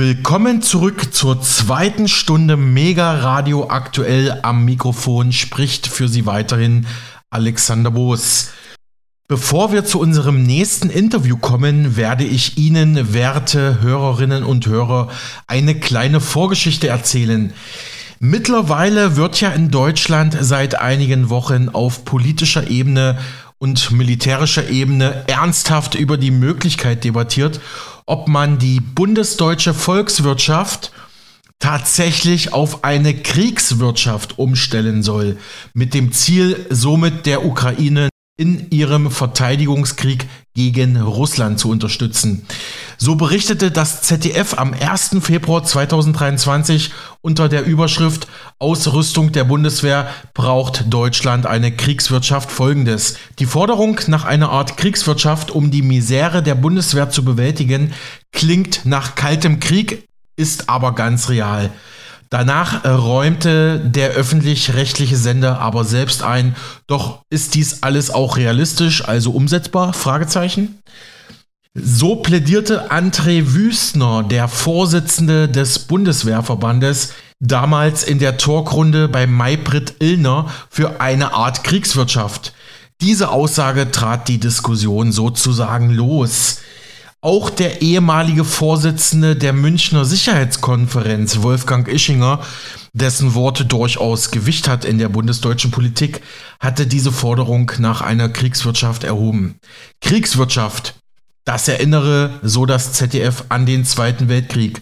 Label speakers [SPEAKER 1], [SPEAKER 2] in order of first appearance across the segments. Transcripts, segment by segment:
[SPEAKER 1] Willkommen zurück zur zweiten Stunde Mega Radio aktuell am Mikrofon spricht für Sie weiterhin Alexander Boos. Bevor wir zu unserem nächsten Interview kommen, werde ich Ihnen, werte Hörerinnen und Hörer, eine kleine Vorgeschichte erzählen. Mittlerweile wird ja in Deutschland seit einigen Wochen auf politischer Ebene und militärischer Ebene ernsthaft über die Möglichkeit debattiert, ob man die bundesdeutsche Volkswirtschaft tatsächlich auf eine Kriegswirtschaft umstellen soll, mit dem Ziel, somit der Ukraine in ihrem Verteidigungskrieg gegen Russland zu unterstützen. So berichtete das ZDF am 1. Februar 2023 unter der Überschrift Ausrüstung der Bundeswehr braucht Deutschland eine Kriegswirtschaft folgendes. Die Forderung nach einer Art Kriegswirtschaft, um die Misere der Bundeswehr zu bewältigen, klingt nach kaltem Krieg, ist aber ganz real. Danach räumte der öffentlich-rechtliche Sender aber selbst ein, doch ist dies alles auch realistisch, also umsetzbar? Fragezeichen. So plädierte André Wüstner, der Vorsitzende des Bundeswehrverbandes, damals in der Talkrunde bei Maybrit Illner für eine Art Kriegswirtschaft. Diese Aussage trat die Diskussion sozusagen los. Auch der ehemalige Vorsitzende der Münchner Sicherheitskonferenz, Wolfgang Ischinger, dessen Worte durchaus Gewicht hat in der bundesdeutschen Politik, hatte diese Forderung nach einer Kriegswirtschaft erhoben. Kriegswirtschaft, das erinnere, so das ZDF, an den Zweiten Weltkrieg,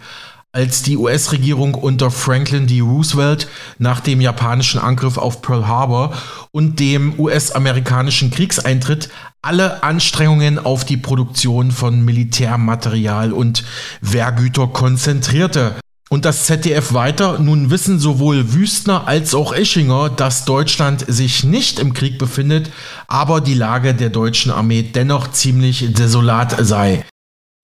[SPEAKER 1] als die US-Regierung unter Franklin D. Roosevelt nach dem japanischen Angriff auf Pearl Harbor und dem US-amerikanischen Kriegseintritt alle Anstrengungen auf die Produktion von Militärmaterial und Wehrgüter konzentrierte. Und das ZDF weiter, nun wissen sowohl Wüstner als auch Eschinger, dass Deutschland sich nicht im Krieg befindet, aber die Lage der deutschen Armee dennoch ziemlich desolat sei.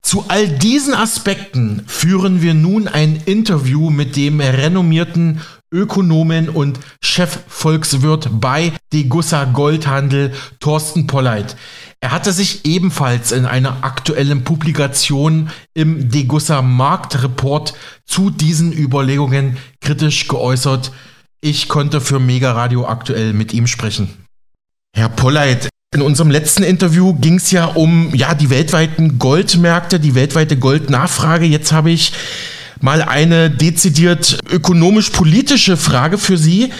[SPEAKER 1] Zu all diesen Aspekten führen wir nun ein Interview mit dem renommierten Ökonomen und Chefvolkswirt bei Degussa Goldhandel Thorsten Polleit. Er hatte sich ebenfalls in einer aktuellen Publikation im Degussa Marktreport zu diesen Überlegungen kritisch geäußert. Ich konnte für Mega Radio aktuell mit ihm sprechen. Herr Polleit, in unserem letzten Interview ging es ja um ja, die weltweiten Goldmärkte, die weltweite Goldnachfrage. Jetzt habe ich mal eine dezidiert ökonomisch-politische Frage für Sie.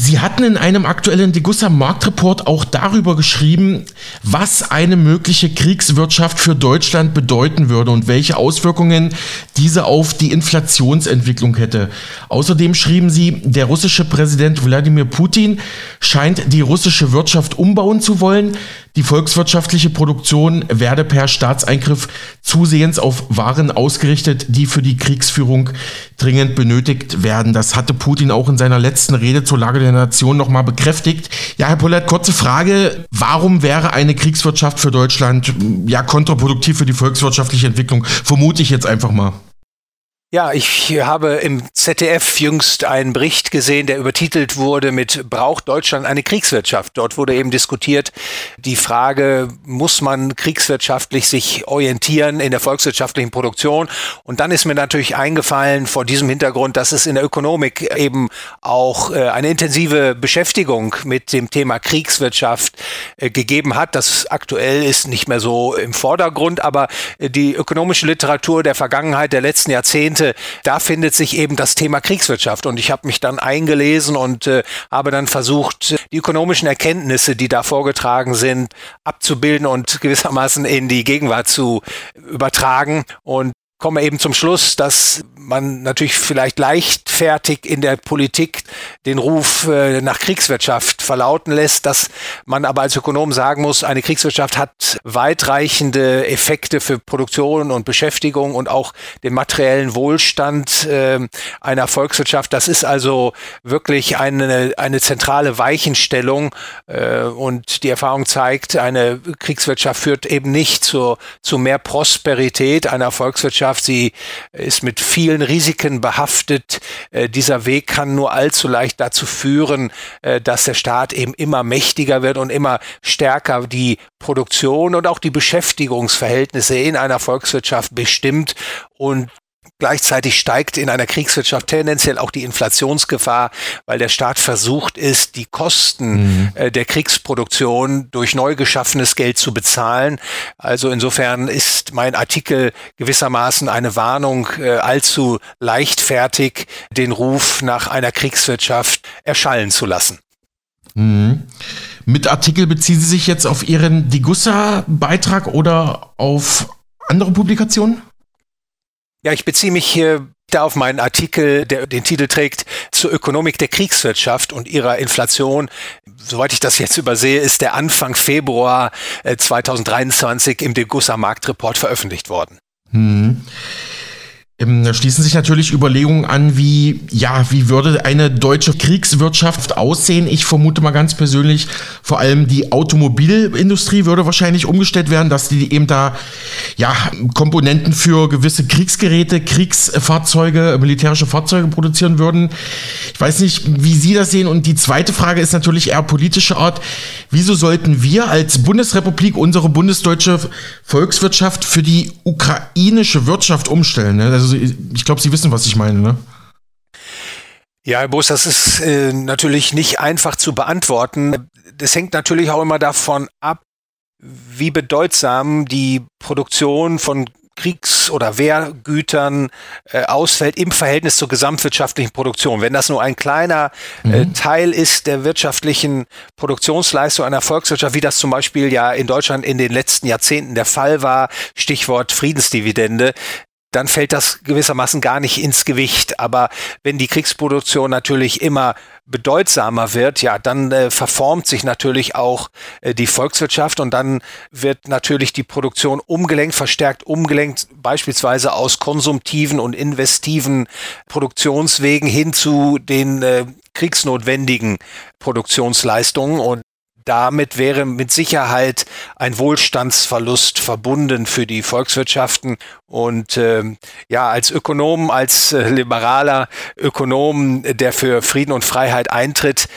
[SPEAKER 1] Sie hatten in einem aktuellen Degussa Marktreport auch darüber geschrieben, was eine mögliche Kriegswirtschaft für Deutschland bedeuten würde und welche Auswirkungen diese auf die Inflationsentwicklung hätte. Außerdem schrieben Sie, der russische Präsident Wladimir Putin scheint die russische Wirtschaft umbauen zu wollen. Die volkswirtschaftliche Produktion werde per Staatseingriff zusehends auf Waren ausgerichtet, die für die Kriegsführung dringend benötigt werden. Das hatte Putin auch in seiner letzten Rede zur Lage der Nation nochmal bekräftigt. Ja, Herr Pollert, kurze Frage. Warum wäre eine Kriegswirtschaft für Deutschland ja kontraproduktiv für die volkswirtschaftliche Entwicklung? Vermute ich jetzt einfach mal.
[SPEAKER 2] Ja, ich habe im ZDF jüngst einen Bericht gesehen, der übertitelt wurde mit Braucht Deutschland eine Kriegswirtschaft? Dort wurde eben diskutiert die Frage, muss man kriegswirtschaftlich sich orientieren in der volkswirtschaftlichen Produktion? Und dann ist mir natürlich eingefallen vor diesem Hintergrund, dass es in der Ökonomik eben auch äh, eine intensive Beschäftigung mit dem Thema Kriegswirtschaft äh, gegeben hat. Das aktuell ist nicht mehr so im Vordergrund, aber äh, die ökonomische Literatur der Vergangenheit der letzten Jahrzehnte Jahrzehnte, da findet sich eben das Thema Kriegswirtschaft. Und ich habe mich dann eingelesen und äh, habe dann versucht, die ökonomischen Erkenntnisse, die da vorgetragen sind, abzubilden und gewissermaßen in die Gegenwart zu übertragen. Und komme eben zum Schluss, dass man natürlich vielleicht leichtfertig in der Politik den Ruf äh, nach Kriegswirtschaft verlauten lässt, dass man aber als Ökonom sagen muss, eine Kriegswirtschaft hat weitreichende Effekte für Produktion und Beschäftigung und auch den materiellen Wohlstand äh, einer Volkswirtschaft. Das ist also wirklich eine, eine zentrale Weichenstellung äh, und die Erfahrung zeigt, eine Kriegswirtschaft führt eben nicht zu, zu mehr Prosperität einer Volkswirtschaft. Sie ist mit vielen vielen Risiken behaftet. Äh, dieser Weg kann nur allzu leicht dazu führen, äh, dass der Staat eben immer mächtiger wird und immer stärker die Produktion und auch die Beschäftigungsverhältnisse in einer Volkswirtschaft bestimmt. Und Gleichzeitig steigt in einer Kriegswirtschaft tendenziell auch die Inflationsgefahr, weil der Staat versucht ist, die Kosten mhm. äh, der Kriegsproduktion durch neu geschaffenes Geld zu bezahlen. Also insofern ist mein Artikel gewissermaßen eine Warnung, äh, allzu leichtfertig den Ruf nach einer Kriegswirtschaft erschallen zu lassen.
[SPEAKER 1] Mhm. Mit Artikel beziehen Sie sich jetzt auf Ihren Digussa-Beitrag oder auf andere Publikationen?
[SPEAKER 2] Ja, ich beziehe mich hier da auf meinen Artikel, der den Titel trägt, zur Ökonomik der Kriegswirtschaft und ihrer Inflation. Soweit ich das jetzt übersehe, ist der Anfang Februar 2023 äh, im Degussa Marktreport veröffentlicht worden. Hm.
[SPEAKER 1] Ähm, da schließen sich natürlich Überlegungen an, wie, ja, wie würde eine deutsche Kriegswirtschaft aussehen? Ich vermute mal ganz persönlich, vor allem die Automobilindustrie würde wahrscheinlich umgestellt werden, dass die eben da, ja, Komponenten für gewisse Kriegsgeräte, Kriegsfahrzeuge, militärische Fahrzeuge produzieren würden. Ich weiß nicht, wie Sie das sehen. Und die zweite Frage ist natürlich eher politische Art. Wieso sollten wir als Bundesrepublik unsere bundesdeutsche Volkswirtschaft für die ukrainische Wirtschaft umstellen? Also also ich glaube, Sie wissen, was ich meine, ne?
[SPEAKER 2] Ja, Herr Bus, das ist äh, natürlich nicht einfach zu beantworten. Das hängt natürlich auch immer davon ab, wie bedeutsam die Produktion von Kriegs- oder Wehrgütern äh, ausfällt im Verhältnis zur gesamtwirtschaftlichen Produktion. Wenn das nur ein kleiner äh, mhm. Teil ist der wirtschaftlichen Produktionsleistung einer Volkswirtschaft, wie das zum Beispiel ja in Deutschland in den letzten Jahrzehnten der Fall war, Stichwort Friedensdividende, dann fällt das gewissermaßen gar nicht ins Gewicht. Aber wenn die Kriegsproduktion natürlich immer bedeutsamer wird, ja, dann äh, verformt sich natürlich auch äh, die Volkswirtschaft und dann wird natürlich die Produktion umgelenkt, verstärkt umgelenkt, beispielsweise aus konsumtiven und investiven Produktionswegen hin zu den äh, kriegsnotwendigen Produktionsleistungen. Und damit wäre mit Sicherheit ein Wohlstandsverlust verbunden für die Volkswirtschaften. Und äh, ja, als Ökonom, als äh, liberaler Ökonom, der für Frieden und Freiheit eintritt,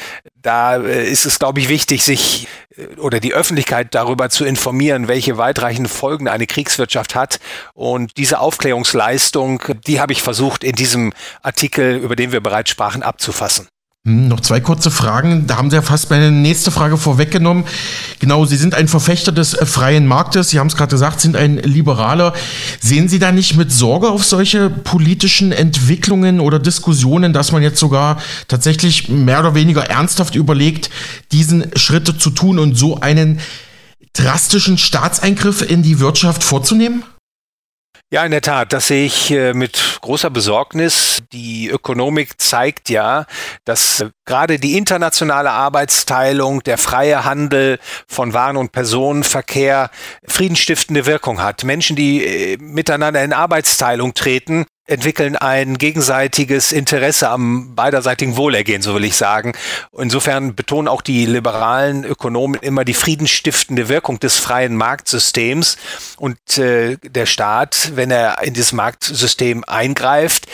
[SPEAKER 2] da äh, ist es, glaube ich, wichtig, sich äh, oder die Öffentlichkeit darüber zu informieren, welche weitreichenden Folgen eine Kriegswirtschaft hat. Und diese Aufklärungsleistung, die habe ich versucht, in diesem Artikel, über den wir bereits sprachen, abzufassen.
[SPEAKER 1] Hm, noch zwei kurze Fragen. Da haben Sie ja fast meine nächste Frage vorweggenommen. Genau, Sie sind ein Verfechter des äh, freien Marktes. Sie haben es gerade gesagt, sind ein Liberaler. Sehen Sie da nicht mit Sorge auf solche politischen Entwicklungen oder Diskussionen, dass man jetzt sogar tatsächlich mehr oder weniger ernsthaft überlegt, diesen Schritte zu tun und so einen drastischen Staatseingriff in die Wirtschaft vorzunehmen?
[SPEAKER 2] Ja, in der Tat, das sehe ich äh, mit großer Besorgnis. Die Ökonomik zeigt ja, dass äh, gerade die internationale Arbeitsteilung, der freie Handel von Waren- und Personenverkehr friedensstiftende Wirkung hat. Menschen, die äh, miteinander in Arbeitsteilung treten, entwickeln ein gegenseitiges Interesse am beiderseitigen Wohlergehen, so will ich sagen. Insofern betonen auch die liberalen Ökonomen immer die friedensstiftende Wirkung des freien Marktsystems und äh, der Staat, wenn er in dieses Marktsystem eingreift,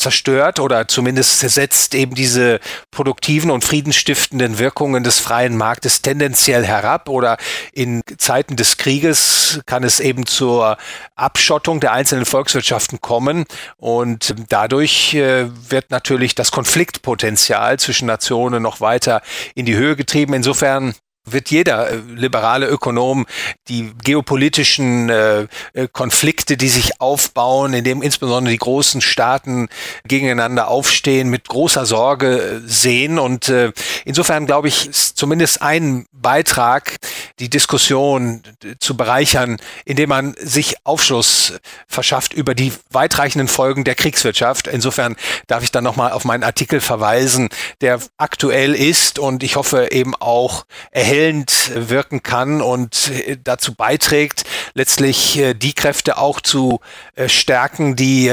[SPEAKER 2] zerstört oder zumindest setzt eben diese produktiven und friedensstiftenden Wirkungen des freien Marktes tendenziell herab oder in Zeiten des Krieges kann es eben zur Abschottung der einzelnen Volkswirtschaften kommen und dadurch äh, wird natürlich das Konfliktpotenzial zwischen Nationen noch weiter in die Höhe getrieben. Insofern wird jeder äh, liberale Ökonom die geopolitischen äh, äh, Konflikte, die sich aufbauen, in dem insbesondere die großen Staaten gegeneinander aufstehen, mit großer Sorge äh, sehen. Und äh, insofern glaube ich, ist zumindest ein Beitrag, die Diskussion zu bereichern, indem man sich Aufschluss verschafft über die weitreichenden Folgen der Kriegswirtschaft. Insofern darf ich dann nochmal auf meinen Artikel verweisen, der aktuell ist und ich hoffe eben auch erhellend wirken kann und äh, dazu beiträgt, letztlich äh, die Kräfte auch zu äh, stärken, die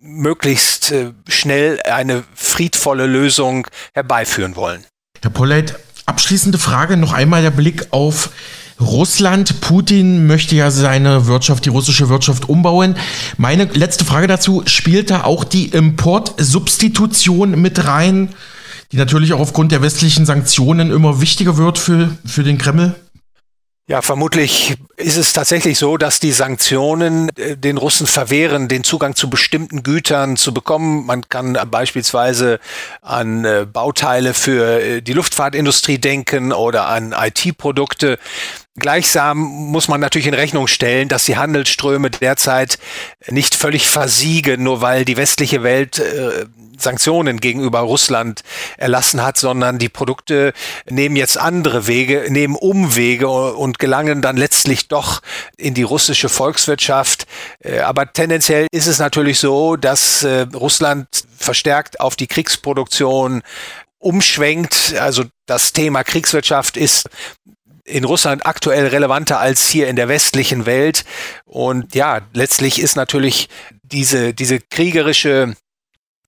[SPEAKER 2] möglichst schnell eine friedvolle Lösung herbeiführen wollen.
[SPEAKER 1] Herr Polleit, abschließende Frage, noch einmal der Blick auf Russland, Putin möchte ja seine Wirtschaft, die russische Wirtschaft umbauen. Meine letzte Frage dazu, spielt da auch die Importsubstitution mit rein? die natürlich auch aufgrund der westlichen Sanktionen immer wichtiger wird für, für den Kreml?
[SPEAKER 2] Ja, vermutlich ist es tatsächlich so, dass die Sanktionen äh, den Russen verwehren, den Zugang zu bestimmten Gütern zu bekommen. Man kann beispielsweise an äh, Bauteile für äh, die Luftfahrtindustrie denken oder an IT-Produkte. Gleichsam muss man natürlich in Rechnung stellen, dass die Handelsströme derzeit nicht völlig versiegen, nur weil die westliche Welt äh, Sanktionen gegenüber Russland erlassen hat, sondern die Produkte nehmen jetzt andere Wege, nehmen Umwege und gelangen dann letztlich doch in die russische Volkswirtschaft. Äh, aber tendenziell ist es natürlich so, dass äh, Russland verstärkt auf die Kriegsproduktion umschwenkt. Also das Thema Kriegswirtschaft ist in Russland aktuell relevanter als hier in der westlichen Welt. Und ja, letztlich ist natürlich diese, diese kriegerische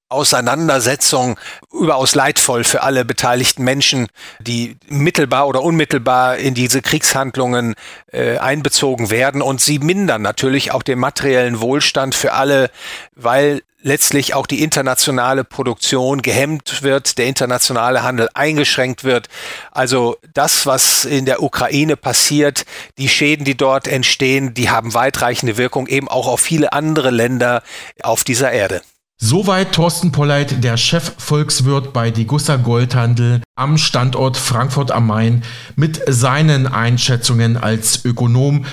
[SPEAKER 2] Auseinandersetzung überaus leidvoll für alle beteiligten Menschen, die mittelbar oder unmittelbar in diese Kriegshandlungen äh, einbezogen werden. Und sie mindern natürlich auch den materiellen Wohlstand für alle, weil letztlich auch die internationale Produktion gehemmt wird, der internationale Handel eingeschränkt wird. Also das, was in der Ukraine passiert, die Schäden, die dort entstehen, die haben weitreichende Wirkung eben auch auf viele andere Länder auf dieser Erde.
[SPEAKER 1] Soweit Thorsten Polleit, der Chefvolkswirt bei Degussa Goldhandel am Standort Frankfurt am Main, mit seinen Einschätzungen als Ökonom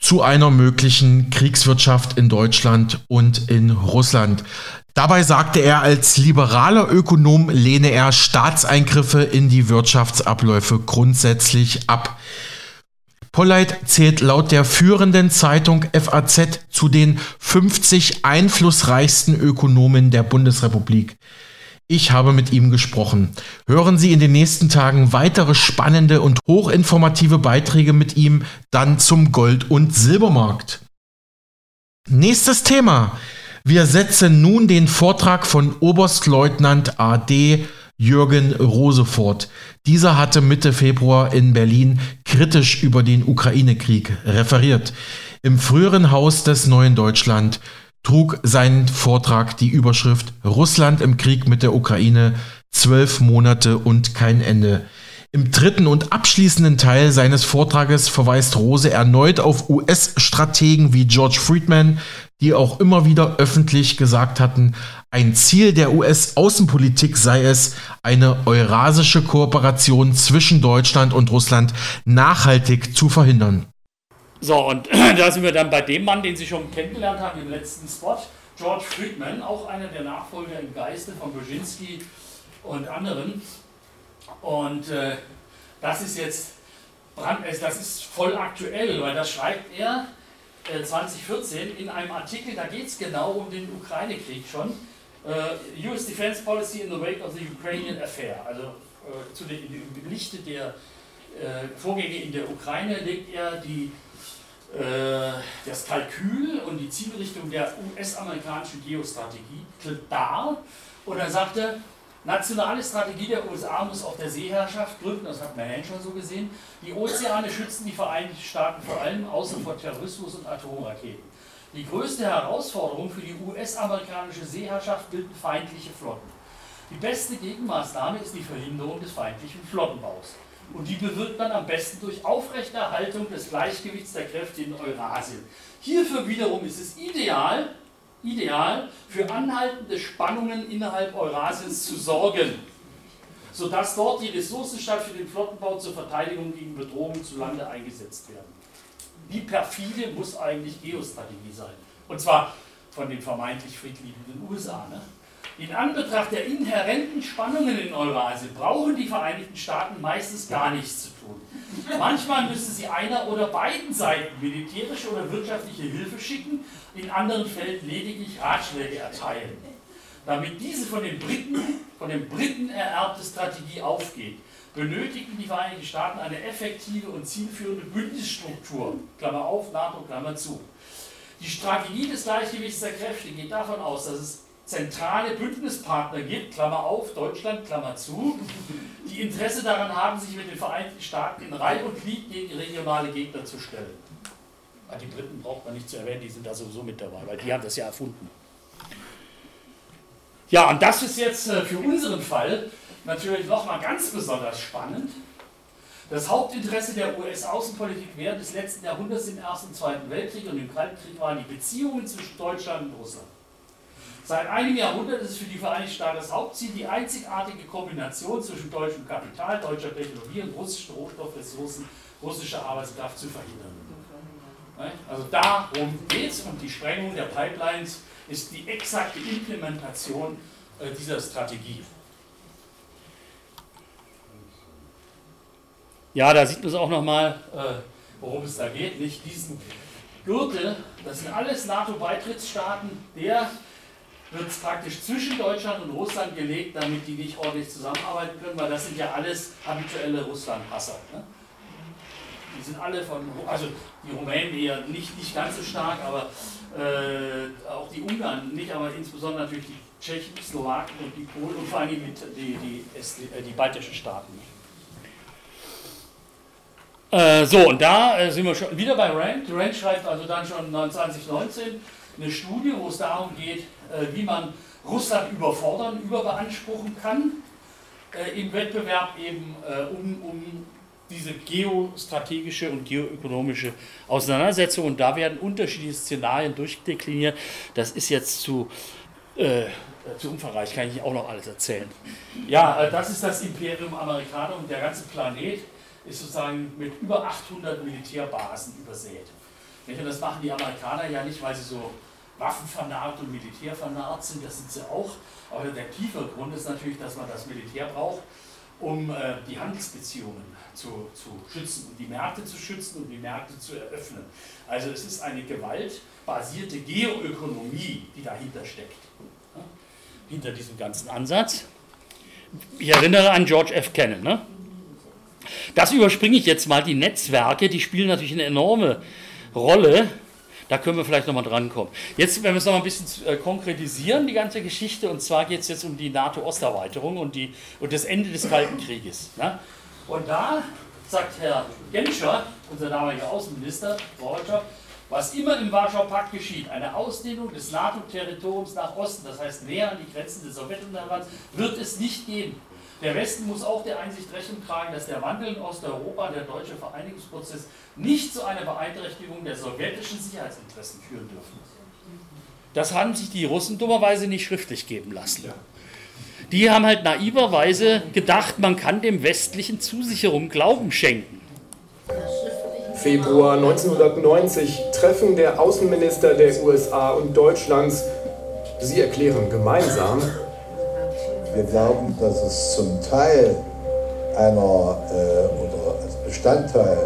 [SPEAKER 1] zu einer möglichen Kriegswirtschaft in Deutschland und in Russland. Dabei sagte er, als liberaler Ökonom lehne er Staatseingriffe in die Wirtschaftsabläufe grundsätzlich ab. Polleit zählt laut der führenden Zeitung FAZ zu den 50 einflussreichsten Ökonomen der Bundesrepublik. Ich habe mit ihm gesprochen. Hören Sie in den nächsten Tagen weitere spannende und hochinformative Beiträge mit ihm dann zum Gold- und Silbermarkt. Nächstes Thema. Wir setzen nun den Vortrag von Oberstleutnant AD Jürgen Rosefort. Dieser hatte Mitte Februar in Berlin kritisch über den Ukraine-Krieg referiert. Im früheren Haus des Neuen Deutschland trug sein Vortrag die Überschrift Russland im Krieg mit der Ukraine, zwölf Monate und kein Ende. Im dritten und abschließenden Teil seines Vortrages verweist Rose erneut auf US-Strategen wie George Friedman, die auch immer wieder öffentlich gesagt hatten, ein Ziel der US-Außenpolitik sei es, eine eurasische Kooperation zwischen Deutschland und Russland nachhaltig zu verhindern.
[SPEAKER 3] So, und da sind wir dann bei dem Mann, den Sie schon kennengelernt haben im letzten Spot, George Friedman, auch einer der Nachfolger im Geiste von Brzezinski und anderen. Und äh, das ist jetzt äh, das ist voll aktuell, weil das schreibt er 2014 äh, in einem Artikel, da geht es genau um den Ukraine-Krieg schon. Uh, US Defense Policy in the wake of the Ukrainian Affair. Also uh, zu den, im Lichte der Vorgänge in der Ukraine legt er die, das Kalkül und die Zielrichtung der US-amerikanischen Geostrategie dar. Und dann sagt er, Nationale Strategie der USA muss auf der Seeherrschaft gründen, das hat man schon so gesehen. Die Ozeane schützen die Vereinigten Staaten vor allem außer vor Terrorismus und Atomraketen. Die größte Herausforderung für die US-amerikanische Seeherrschaft bilden feindliche Flotten. Die beste Gegenmaßnahme ist die Verhinderung des feindlichen Flottenbaus. Und die bewirkt man am besten durch Aufrechterhaltung des Gleichgewichts der Kräfte in Eurasien. Hierfür wiederum ist es ideal, ideal für anhaltende Spannungen innerhalb Eurasiens zu sorgen, sodass dort die Ressourcen statt für den Flottenbau zur Verteidigung gegen Bedrohungen zu Lande eingesetzt werden. Wie perfide muss eigentlich Geostrategie sein? Und zwar von den vermeintlich friedliebenden USA. Ne? In Anbetracht der inhärenten Spannungen in Eurasien brauchen die Vereinigten Staaten meistens gar nichts zu tun. Manchmal müssen sie einer oder beiden Seiten militärische oder wirtschaftliche Hilfe schicken, in anderen Fällen lediglich Ratschläge erteilen. Damit diese von den Briten, von den Briten ererbte Strategie aufgeht, benötigen die Vereinigten Staaten eine effektive und zielführende Bündnisstruktur, Klammer auf, NATO, Klammer zu. Die Strategie des Gleichgewichts der Kräfte geht davon aus, dass es zentrale Bündnispartner gibt, Klammer auf, Deutschland, Klammer zu, die Interesse daran haben, sich mit den Vereinigten Staaten in Reihe und Glied gegen regionale Gegner zu stellen. Die Briten braucht man nicht zu erwähnen, die sind da sowieso mit dabei, weil die haben das ja erfunden. Ja, und das ist jetzt äh, für unseren Fall natürlich nochmal ganz besonders spannend, Das Hauptinteresse der US-Außenpolitik während des letzten Jahrhunderts im Ersten und Zweiten Weltkrieg und im Kalten Krieg waren die Beziehungen zwischen Deutschland und Russland. Seit einem Jahrhundert ist es für die Vereinigten Staaten das Hauptziel, die einzigartige Kombination zwischen deutschem Kapital, deutscher Technologie und russischen Rohstoffressourcen, russischer Arbeitskraft zu verhindern. Also darum geht es und die Sprengung der Pipelines ist die exakte Implementation äh, dieser Strategie. Ja, da sieht man es auch nochmal, äh, worum es da geht. Nicht diesen Gürtel, das sind alles NATO-Beitrittsstaaten, der wird praktisch zwischen Deutschland und Russland gelegt, damit die nicht ordentlich zusammenarbeiten können, weil das sind ja alles habituelle Russland-Hasser. Ne? Die sind alle von, also die Rumänen eher nicht, nicht ganz so stark, aber äh, auch die Ungarn nicht, aber insbesondere natürlich die Tschechen, Slowaken und die Polen und vor allem die, die, die, die, die baltischen Staaten. Äh, so, und da äh, sind wir schon wieder bei Rand. Rand schreibt also dann schon 2019 eine Studie, wo es darum geht, äh, wie man Russland überfordern, überbeanspruchen kann äh, im Wettbewerb eben äh, um, um diese geostrategische und geoökonomische Auseinandersetzung. Und da werden unterschiedliche Szenarien durchdekliniert. Das ist jetzt zu, äh, zu umfangreich, kann ich auch noch alles erzählen. Ja, das ist das Imperium Amerikaner und der ganze Planet ist sozusagen mit über 800 Militärbasen übersät. Das machen die Amerikaner ja nicht, weil sie so waffenvernarrt und militärvernarrt sind, das sind sie auch. Aber der tiefere Grund ist natürlich, dass man das Militär braucht, um äh, die Handelsbeziehungen zu, zu schützen und die Märkte zu schützen und die Märkte zu eröffnen. Also es ist eine gewaltbasierte Geoökonomie, die dahinter steckt. Ja? Hinter diesem ganzen Ansatz. Ich erinnere an George F. Kennan. Ne? Das überspringe ich jetzt mal. Die Netzwerke, die spielen natürlich eine enorme Rolle. Da können wir vielleicht nochmal drankommen. Jetzt, wenn wir es nochmal ein bisschen äh, konkretisieren, die ganze Geschichte, und zwar geht es jetzt um die NATO-Osterweiterung und, und das Ende des Kalten Krieges. Ne? Und da sagt Herr Genscher, unser damaliger Außenminister, Roger, was immer im Warschauer Pakt geschieht, eine Ausdehnung des NATO-Territoriums nach Osten, das heißt näher an die Grenzen des Sowjetunions, wird es nicht geben. Der Westen muss auch der Einsicht Rechnung tragen, dass der Wandel in Osteuropa, der deutsche Vereinigungsprozess, nicht zu einer Beeinträchtigung der sowjetischen Sicherheitsinteressen führen dürfen. Das haben sich die Russen dummerweise nicht schriftlich geben lassen. Die haben halt naiverweise gedacht, man kann dem westlichen Zusicherung Glauben schenken.
[SPEAKER 4] Februar 1990 Treffen der Außenminister der USA und Deutschlands. Sie erklären gemeinsam,
[SPEAKER 5] wir glauben, dass es zum Teil einer äh, oder als Bestandteil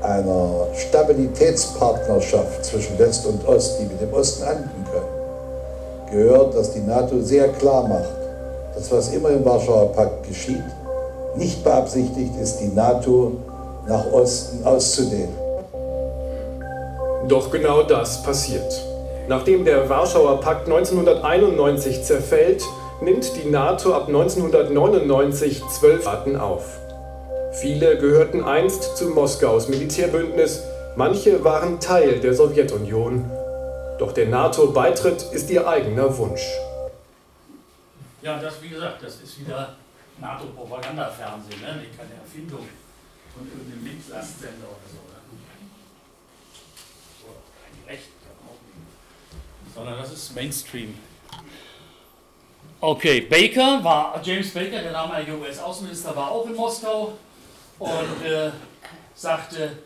[SPEAKER 5] einer Stabilitätspartnerschaft zwischen West und Ost, die mit dem Osten anbieten können, gehört, dass die NATO sehr klar macht, dass was immer im Warschauer Pakt geschieht, nicht beabsichtigt ist, die NATO nach Osten auszudehnen.
[SPEAKER 4] Doch genau das passiert. Nachdem der Warschauer Pakt 1991 zerfällt, nimmt die NATO ab 1999 zwölf Staaten auf. Viele gehörten einst zu Moskaus Militärbündnis, manche waren Teil der Sowjetunion. Doch der NATO-Beitritt ist ihr eigener Wunsch.
[SPEAKER 3] Ja, das wie gesagt, das ist wieder NATO-Propagandafernsehen, ne? keine Erfindung von irgendeinem Linkslastsender oder so. Oder? Oder kein Recht, sondern das ist Mainstream. Okay, Baker war, James Baker, der damalige US-Außenminister, war auch in Moskau und äh, sagte,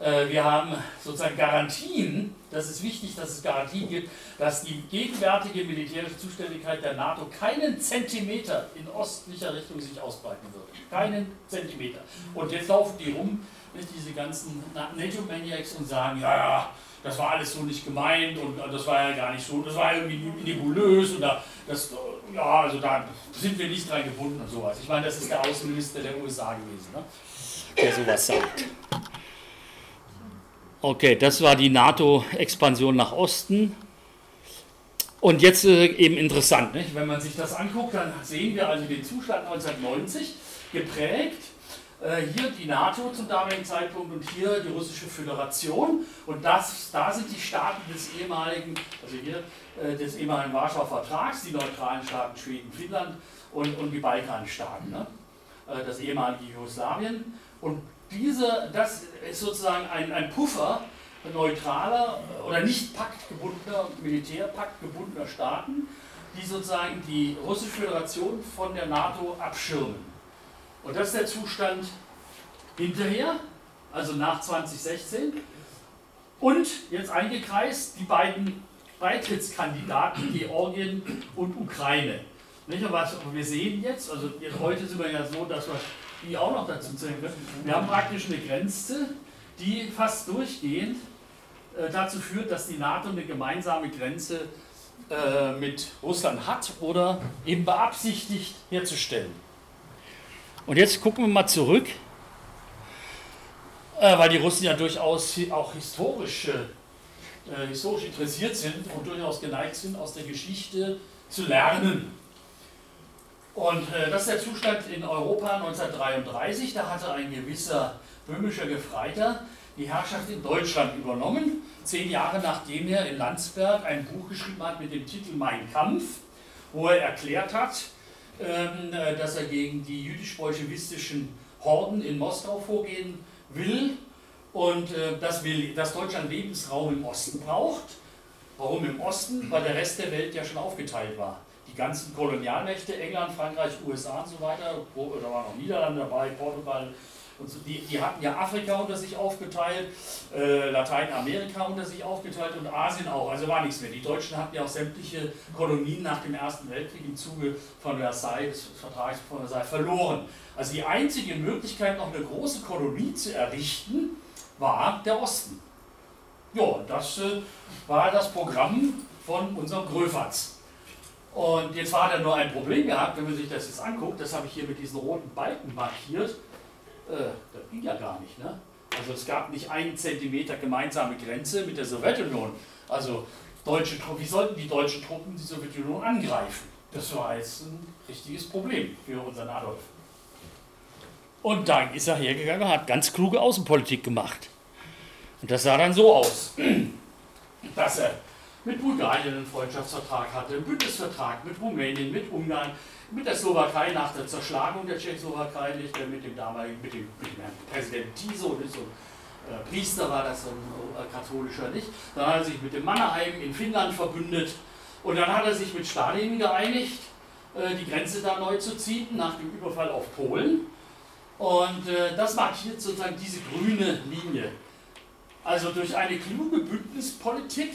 [SPEAKER 3] äh, wir haben sozusagen Garantien, das ist wichtig, dass es Garantien gibt, dass die gegenwärtige militärische Zuständigkeit der NATO keinen Zentimeter in ostlicher Richtung sich ausbreiten wird. Keinen Zentimeter. Und jetzt laufen die rum, nicht, diese ganzen NATO-Maniacs und sagen, ja, ja, das war alles so nicht gemeint und das war ja gar nicht so, das war irgendwie nebulös und da, das, ja, also da sind wir nicht dran gebunden und sowas. Ich meine, das ist der Außenminister der USA gewesen, ne? der sowas sagt. Okay, das war die NATO-Expansion nach Osten. Und jetzt äh, eben interessant, nicht? wenn man sich das anguckt, dann sehen wir also den Zustand 1990 geprägt hier die NATO zum damaligen Zeitpunkt und hier die russische Föderation. Und das, da sind die Staaten des ehemaligen, also hier äh, des ehemaligen Warschauer Vertrags, die neutralen Staaten Schweden, Finnland und, und die Balkanstaaten. Ne? äh, das ehemalige Jugoslawien. Und diese, das ist sozusagen ein, ein Puffer neutraler oder nicht paktgebundener, militärpaktgebundener Staaten, die sozusagen die Russische Föderation von der NATO abschirmen. Und das ist der Zustand hinterher, also nach 2016. Und jetzt eingekreist die beiden Beitrittskandidaten Georgien und Ukraine. Nicht? Und was wir sehen jetzt, also jetzt heute sind wir ja so, dass wir die auch noch dazu zählen können. Wir haben praktisch eine Grenze, die fast durchgehend äh, dazu führt, dass die NATO eine gemeinsame Grenze äh, mit Russland hat oder eben beabsichtigt herzustellen. Und jetzt gucken wir mal zurück, äh, weil die Russen ja durchaus auch historisch, äh, historisch interessiert sind und durchaus geneigt sind, aus der Geschichte zu lernen. Und äh, das ist der Zustand in Europa 1933. Da hatte ein gewisser böhmischer Gefreiter die Herrschaft in Deutschland übernommen, zehn Jahre nachdem er in Landsberg ein Buch geschrieben hat mit dem Titel Mein Kampf, wo er erklärt hat, dass er gegen die jüdisch-bolschewistischen Horden in Moskau vorgehen will und äh, dass, will, dass Deutschland Lebensraum im Osten braucht. Warum im Osten? Weil der Rest der Welt ja schon aufgeteilt war die ganzen Kolonialmächte, England, Frankreich, USA und so weiter, da waren auch Niederlande dabei, Portugal und so, die, die hatten ja Afrika unter sich aufgeteilt, äh, Lateinamerika unter sich aufgeteilt und Asien auch, also war nichts mehr. Die Deutschen hatten ja auch sämtliche Kolonien nach dem Ersten Weltkrieg im Zuge von Versailles, des Vertrags von Versailles, verloren. Also die einzige Möglichkeit, noch eine große Kolonie zu errichten, war der Osten. Ja, das äh, war das Programm von unserem Gröfatz. Und jetzt war da nur ein Problem gehabt, wenn man sich das jetzt anguckt, das habe ich hier mit diesen roten Balken markiert, das ging ja gar nicht. Ne? Also es gab nicht einen Zentimeter gemeinsame Grenze mit der Sowjetunion. Also deutsche wie sollten die deutschen Truppen die Sowjetunion angreifen? Das war jetzt ein richtiges Problem für unseren Adolf. Und dann ist er hergegangen und hat ganz kluge Außenpolitik gemacht. Und das sah dann so aus, dass er mit Bulgarien einen Freundschaftsvertrag hatte, einen Bündnisvertrag mit Rumänien, mit Ungarn, mit der Slowakei nach der Zerschlagung der Tschechoslowakei, nicht mit dem damaligen, mit dem, mit dem Präsident Tiso, nicht so äh, Priester war das, ein äh, katholischer nicht. Dann hat er sich mit dem Mannerheim in Finnland verbündet und dann hat er sich mit Stalin geeinigt, äh, die Grenze da neu zu ziehen nach dem Überfall auf Polen. Und äh, das markiert sozusagen diese grüne Linie. Also durch eine kluge Bündnispolitik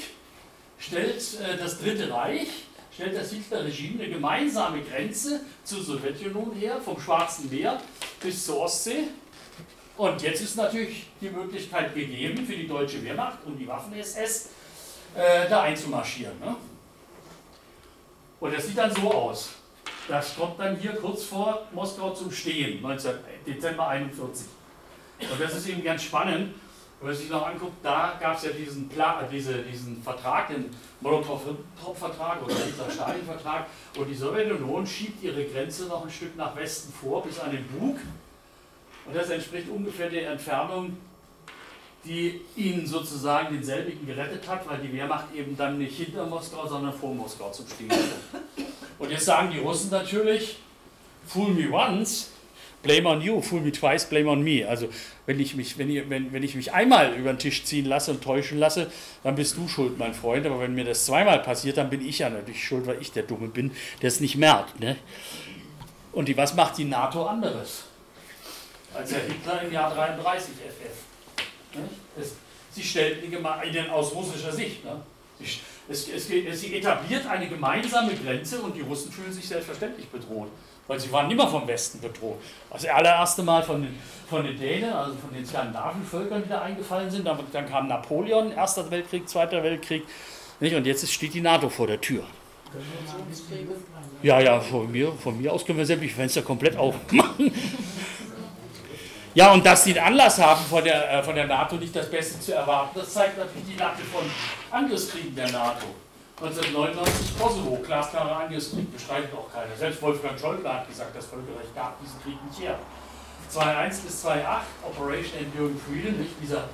[SPEAKER 3] stellt äh, das Dritte Reich, stellt das Hitler-Regime eine gemeinsame Grenze zur Sowjetunion her, vom Schwarzen Meer bis zur Ostsee. Und jetzt ist natürlich die Möglichkeit gegeben für die deutsche Wehrmacht und die Waffen-SS, äh, da einzumarschieren. Ne? Und das sieht dann so aus. Das kommt dann hier kurz vor Moskau zum Stehen, 19, Dezember 1941. Und das ist eben ganz spannend, wenn man sich noch anguckt, da gab es ja diesen, Pla diese, diesen Vertrag, den Molotow-Vertrag oder dieser Stalin-Vertrag. Und die Sowjetunion schiebt ihre Grenze noch ein Stück nach Westen vor, bis an den Bug. Und das entspricht ungefähr der Entfernung, die ihnen sozusagen denselbigen gerettet hat, weil die Wehrmacht eben dann nicht hinter Moskau, sondern vor Moskau zum Stehen kommt. Und jetzt sagen die Russen natürlich, fool me once, blame on you, fool me twice, blame on me. Also wenn ich mich, wenn, ihr, wenn, wenn ich mich einmal über den Tisch ziehen lasse und täuschen lasse, dann bist du schuld, mein Freund. Aber wenn mir das zweimal passiert, dann bin ich ja natürlich schuld, weil ich der Dumme bin, der es nicht merkt. Ne? Und die, was macht die NATO anderes? Als der Hitler im Jahr 33 FF. Ne? Es, sie stellt eine Gemeinde aus russischer Sicht. Ne? Es, es, sie etabliert eine gemeinsame Grenze und die Russen fühlen sich selbstverständlich bedroht weil sie waren immer vom Westen bedroht. Das allererste Mal von den, von den Dänen, also von den skandinavischen Völkern, die da eingefallen sind. Dann, dann kam Napoleon, Erster Weltkrieg, Zweiter Weltkrieg. Nicht? Und jetzt steht die NATO vor der Tür. Ja, ja, von mir, von mir aus können wir sämtliche Fenster komplett aufmachen. Ja, und dass sie den Anlass haben, von der, äh, von der NATO nicht das Beste zu erwarten, das zeigt natürlich die Latte von Angriffskriegen der NATO. 1999 Kosovo, glasklarer Angriffskrieg, bestreitet auch keiner. Selbst Wolfgang Schäuble hat gesagt, das Völkerrecht gab diesen Krieg nicht her. 2.1 bis 2.8, Operation Enduring Freedom, nicht dieser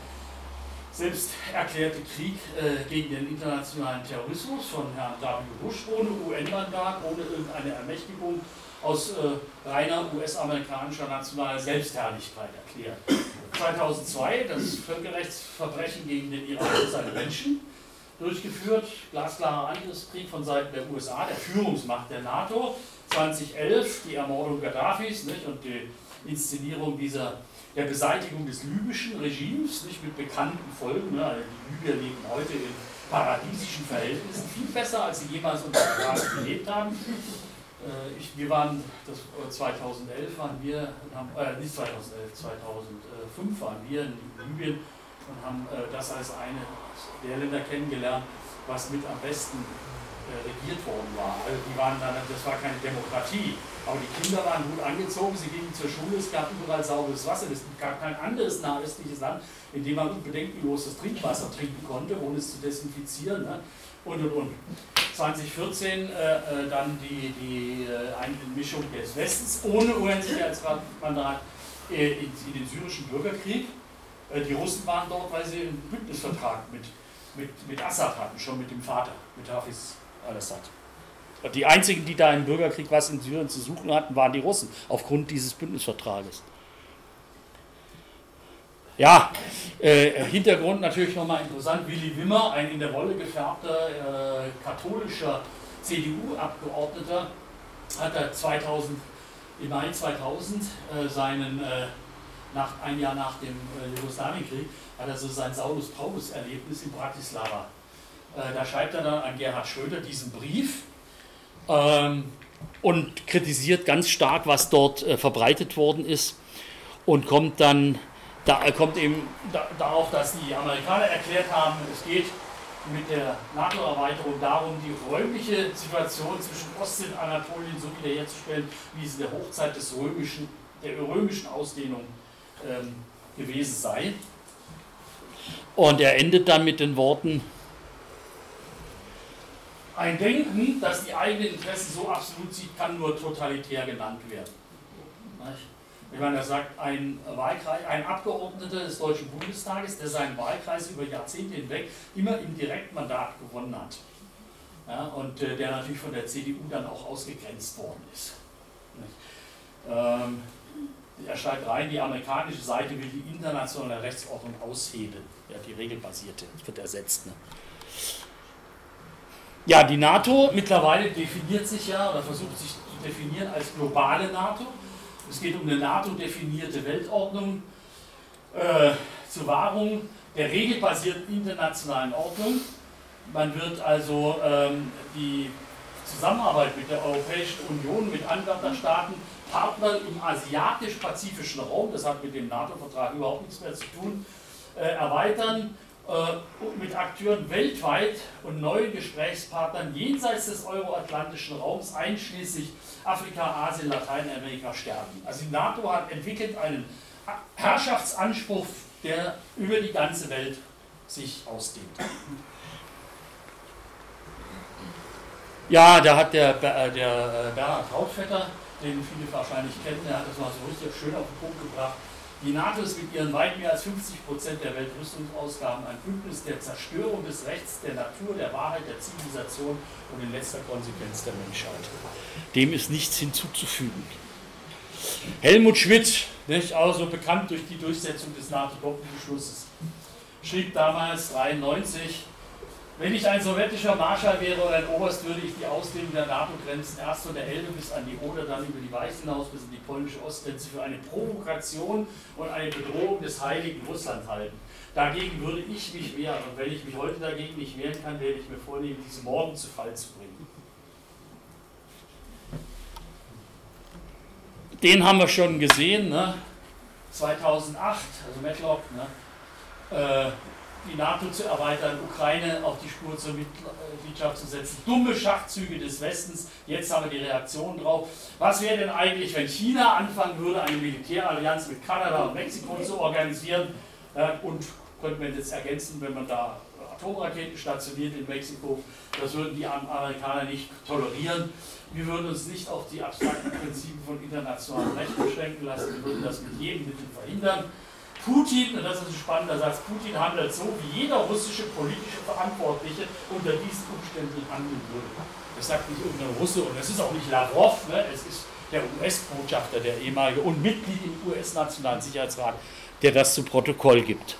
[SPEAKER 3] selbst erklärte Krieg äh, gegen den internationalen Terrorismus von Herrn W. Bush ohne UN-Mandat, ohne irgendeine Ermächtigung aus äh, reiner US-amerikanischer nationaler Selbstherrlichkeit erklärt. 2002 das Völkerrechtsverbrechen gegen den Iran und seine Menschen durchgeführt, glasklarer Angriffskrieg von Seiten der USA, der Führungsmacht der NATO. 2011 die Ermordung Gaddafis nicht, und die Inszenierung dieser der Beseitigung des libyschen Regimes, nicht mit bekannten Folgen. Ne? Also die Libyer leben heute in paradiesischen Verhältnissen, viel besser, als sie jemals unter Gaddafi gelebt haben. Äh, ich, wir waren, das, 2011 äh, waren wir, haben, äh, nicht 2011, 2005 waren wir in Libyen und haben äh, das als eine der Länder kennengelernt, was mit am besten äh, regiert worden war. Also die waren dann, das war keine Demokratie, aber die Kinder waren gut angezogen, sie gingen zur Schule, es gab überall sauberes Wasser. Es gab kein anderes nahöstliches Land, in dem man bedenkenlos das Trinkwasser trinken konnte, ohne es zu desinfizieren. Ne? Und und und. 2014 äh, äh, dann die, die äh, Einmischung des Westens ohne UN-Sicherheitsmandat äh, in, in, den syrischen Bürgerkrieg. Äh, die Russen waren dort, weil sie einen Bündnisvertrag mit, mit, mit Assad hatten, schon mit dem Vater, mit Hafiz al-Assad. Die einzigen, die da im Bürgerkrieg was in Syrien zu suchen hatten, waren die Russen, aufgrund dieses Bündnisvertrages. Ja, äh, Hintergrund natürlich nochmal interessant. Willy Wimmer, ein in der Wolle gefärbter äh, katholischer CDU-Abgeordneter, hat er 2000, im Mai 2000 äh, seinen, äh, nach, ein Jahr nach dem äh, Jugoslawienkrieg, hat er so sein Saulus-Paulus-Erlebnis in Bratislava. Äh, da schreibt er dann an Gerhard Schröder diesen Brief ähm, und kritisiert ganz stark, was dort äh, verbreitet worden ist und kommt dann da kommt eben darauf, dass die Amerikaner erklärt haben, es geht mit der NATO-Erweiterung darum, die räumliche Situation zwischen Ost- und Anatolien so wiederherzustellen, wie es in der Hochzeit des römischen, der römischen Ausdehnung ähm, gewesen sei. Und er endet dann mit den Worten, ein Denken, das die eigenen Interessen so absolut sieht, kann nur totalitär genannt werden. Ich meine, er sagt, ein, Wahlkreis, ein Abgeordneter des Deutschen Bundestages, der seinen Wahlkreis über Jahrzehnte hinweg immer im Direktmandat gewonnen hat. Ja, und äh, der natürlich von der CDU dann auch ausgegrenzt worden ist. Ähm, er schreibt rein, die amerikanische Seite will die internationale Rechtsordnung aushebeln. Ja, die regelbasierte, wird ersetzt. Ne? Ja, die NATO mittlerweile definiert sich ja oder versucht sich zu definieren als globale NATO. Es geht um eine NATO-definierte Weltordnung äh, zur Wahrung der regelbasierten internationalen Ordnung. Man wird also ähm, die Zusammenarbeit mit der Europäischen Union, mit Anwärterstaaten, Partnern im asiatisch-pazifischen Raum, das hat mit dem NATO-Vertrag überhaupt nichts mehr zu tun, äh, erweitern äh, mit Akteuren weltweit und neuen Gesprächspartnern jenseits des euroatlantischen Raums, einschließlich Afrika, Asien, Lateinamerika, stärken. Also die NATO hat entwickelt einen Herrschaftsanspruch, der über die ganze Welt sich ausdehnt. Ja, da hat der, äh, der äh, Bernhard Trautvetter, den viele wahrscheinlich kennen, der hat das mal so richtig schön auf den Punkt gebracht. Die NATO ist mit ihren weit mehr als 50 Prozent der Weltrüstungsausgaben ein Bündnis der Zerstörung des Rechts, der Natur, der Wahrheit, der Zivilisation und in letzter Konsequenz der Menschheit. Dem ist nichts hinzuzufügen. Helmut Schmidt, nicht, auch so bekannt durch die Durchsetzung des NATO-Doppelbeschlusses, schrieb damals 1993, wenn ich ein sowjetischer Marschall wäre oder ein Oberst, würde ich die Ausdehnung der NATO-Grenzen erst von der Elbe bis an die Oder, dann über die Weiß hinaus bis in die polnische Ostgrenze für eine Provokation und eine Bedrohung des heiligen Russland halten. Dagegen würde ich mich wehren. Und wenn ich mich heute dagegen nicht wehren kann, werde ich mir vornehmen, diese morgen zu Fall zu bringen. Den haben wir schon gesehen, ne? 2008, also Matlock, ne? Äh, die NATO zu erweitern, Ukraine auf die Spur zur Mitgliedschaft zu setzen. Dumme Schachzüge des Westens, jetzt haben wir die Reaktion drauf. Was wäre denn eigentlich, wenn China anfangen würde, eine Militärallianz mit Kanada und Mexiko zu organisieren? und könnte man jetzt ergänzen, wenn man da Atomraketen stationiert in Mexiko, das würden die Amerikaner nicht tolerieren. Wir würden uns nicht auf die abstrakten Prinzipien von internationalem Recht beschränken lassen, wir würden das mit jedem Mittel verhindern. Putin, und das ist ein spannender Satz, Putin handelt so, wie jeder russische politische Verantwortliche unter diesen Umständen handeln würde. Das sagt nicht irgendein Russe und es ist auch nicht Lavrov, ne? es ist der US-Botschafter, der ehemalige und Mitglied im US-Nationalen Sicherheitsrat, der das zu Protokoll gibt.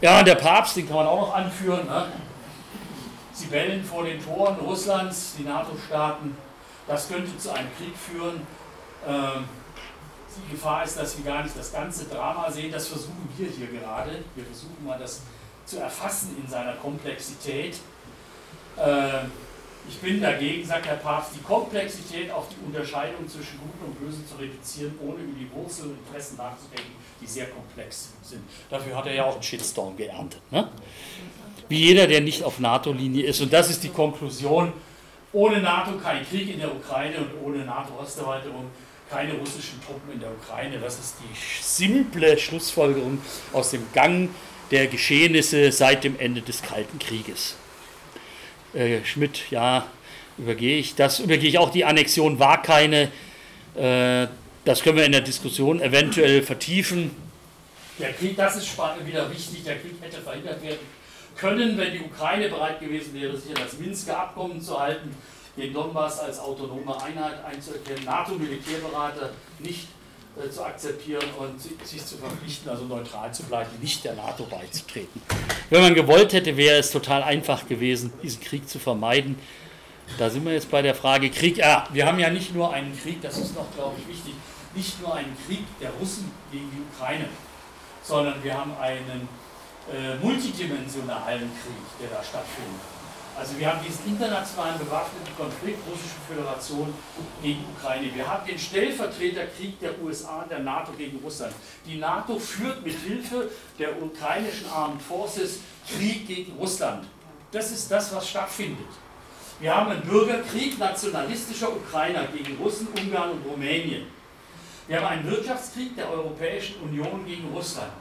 [SPEAKER 3] Ja, der Papst, den kann man auch noch anführen. Ne? Sie bellen vor den Toren Russlands, die NATO-Staaten. Das könnte zu einem Krieg führen. Ähm, die Gefahr ist, dass wir gar nicht das ganze Drama sehen. Das versuchen wir hier gerade. Wir versuchen mal das zu erfassen in seiner Komplexität. Ähm, ich bin dagegen, sagt der Papst, die Komplexität auf die Unterscheidung zwischen Gut und Böse zu reduzieren, ohne über die Wurzeln und Interessen nachzudenken, die sehr komplex sind. Dafür hat er ja auch einen Shitstorm geerntet. Ne? Wie jeder, der nicht auf NATO-Linie ist. Und das ist die Konklusion. Ohne NATO kein Krieg in der Ukraine und ohne NATO-Osterweiterung keine russischen Truppen in der Ukraine. Das ist die simple Schlussfolgerung aus dem Gang der Geschehnisse seit dem Ende des Kalten Krieges. Äh, Schmidt, ja, übergehe ich. Das übergehe ich auch. Die Annexion war keine. Äh, das können wir in der Diskussion eventuell vertiefen. Der Krieg, das ist wieder wichtig, der Krieg hätte verhindert werden können, wenn die Ukraine bereit gewesen wäre, sich an das Minsker Abkommen zu halten, den Donbass als autonome Einheit einzuerkennen, NATO-Militärberater nicht äh, zu akzeptieren und sich zu verpflichten, also neutral zu bleiben, nicht der NATO beizutreten. Wenn man gewollt hätte, wäre es total einfach gewesen, diesen Krieg zu vermeiden. Da sind wir jetzt bei der Frage Krieg. Ah, wir haben ja nicht nur einen Krieg, das ist noch, glaube ich, wichtig, nicht nur einen Krieg der Russen gegen die Ukraine, sondern wir haben einen äh, multidimensionalen Krieg, der da stattfindet. Also wir haben diesen internationalen bewaffneten Konflikt Russische Föderation gegen Ukraine. Wir haben den Stellvertreterkrieg der USA und der NATO gegen Russland. Die NATO führt mit Hilfe der ukrainischen Armed Forces Krieg gegen Russland. Das ist das, was stattfindet. Wir haben einen Bürgerkrieg nationalistischer Ukrainer gegen Russen, Ungarn und Rumänien. Wir haben einen Wirtschaftskrieg der Europäischen Union gegen Russland.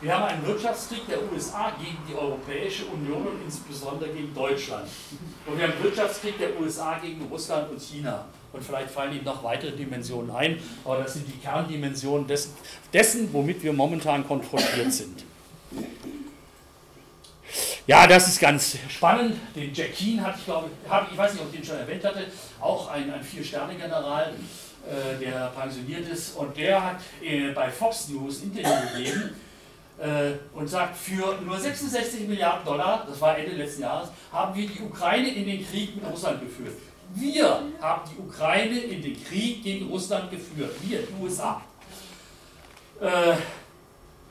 [SPEAKER 3] Wir haben einen Wirtschaftskrieg der USA gegen die Europäische Union und insbesondere gegen Deutschland. Und wir haben einen Wirtschaftskrieg der USA gegen Russland und China. Und vielleicht fallen Ihnen noch weitere Dimensionen ein, aber das sind die Kerndimensionen dessen, dessen womit wir momentan konfrontiert sind. Ja, das ist ganz spannend. Den Jack Keane hatte ich, glaube ich, ich weiß nicht, ob ich den schon erwähnt hatte, auch ein, ein Vier-Sterne-General, äh, der pensioniert ist. Und der hat äh, bei Fox News Interview gegeben und sagt, für nur 66 Milliarden Dollar, das war Ende letzten Jahres, haben wir die Ukraine in den Krieg mit Russland geführt. Wir haben die Ukraine in den Krieg gegen Russland geführt, wir, die USA. Äh,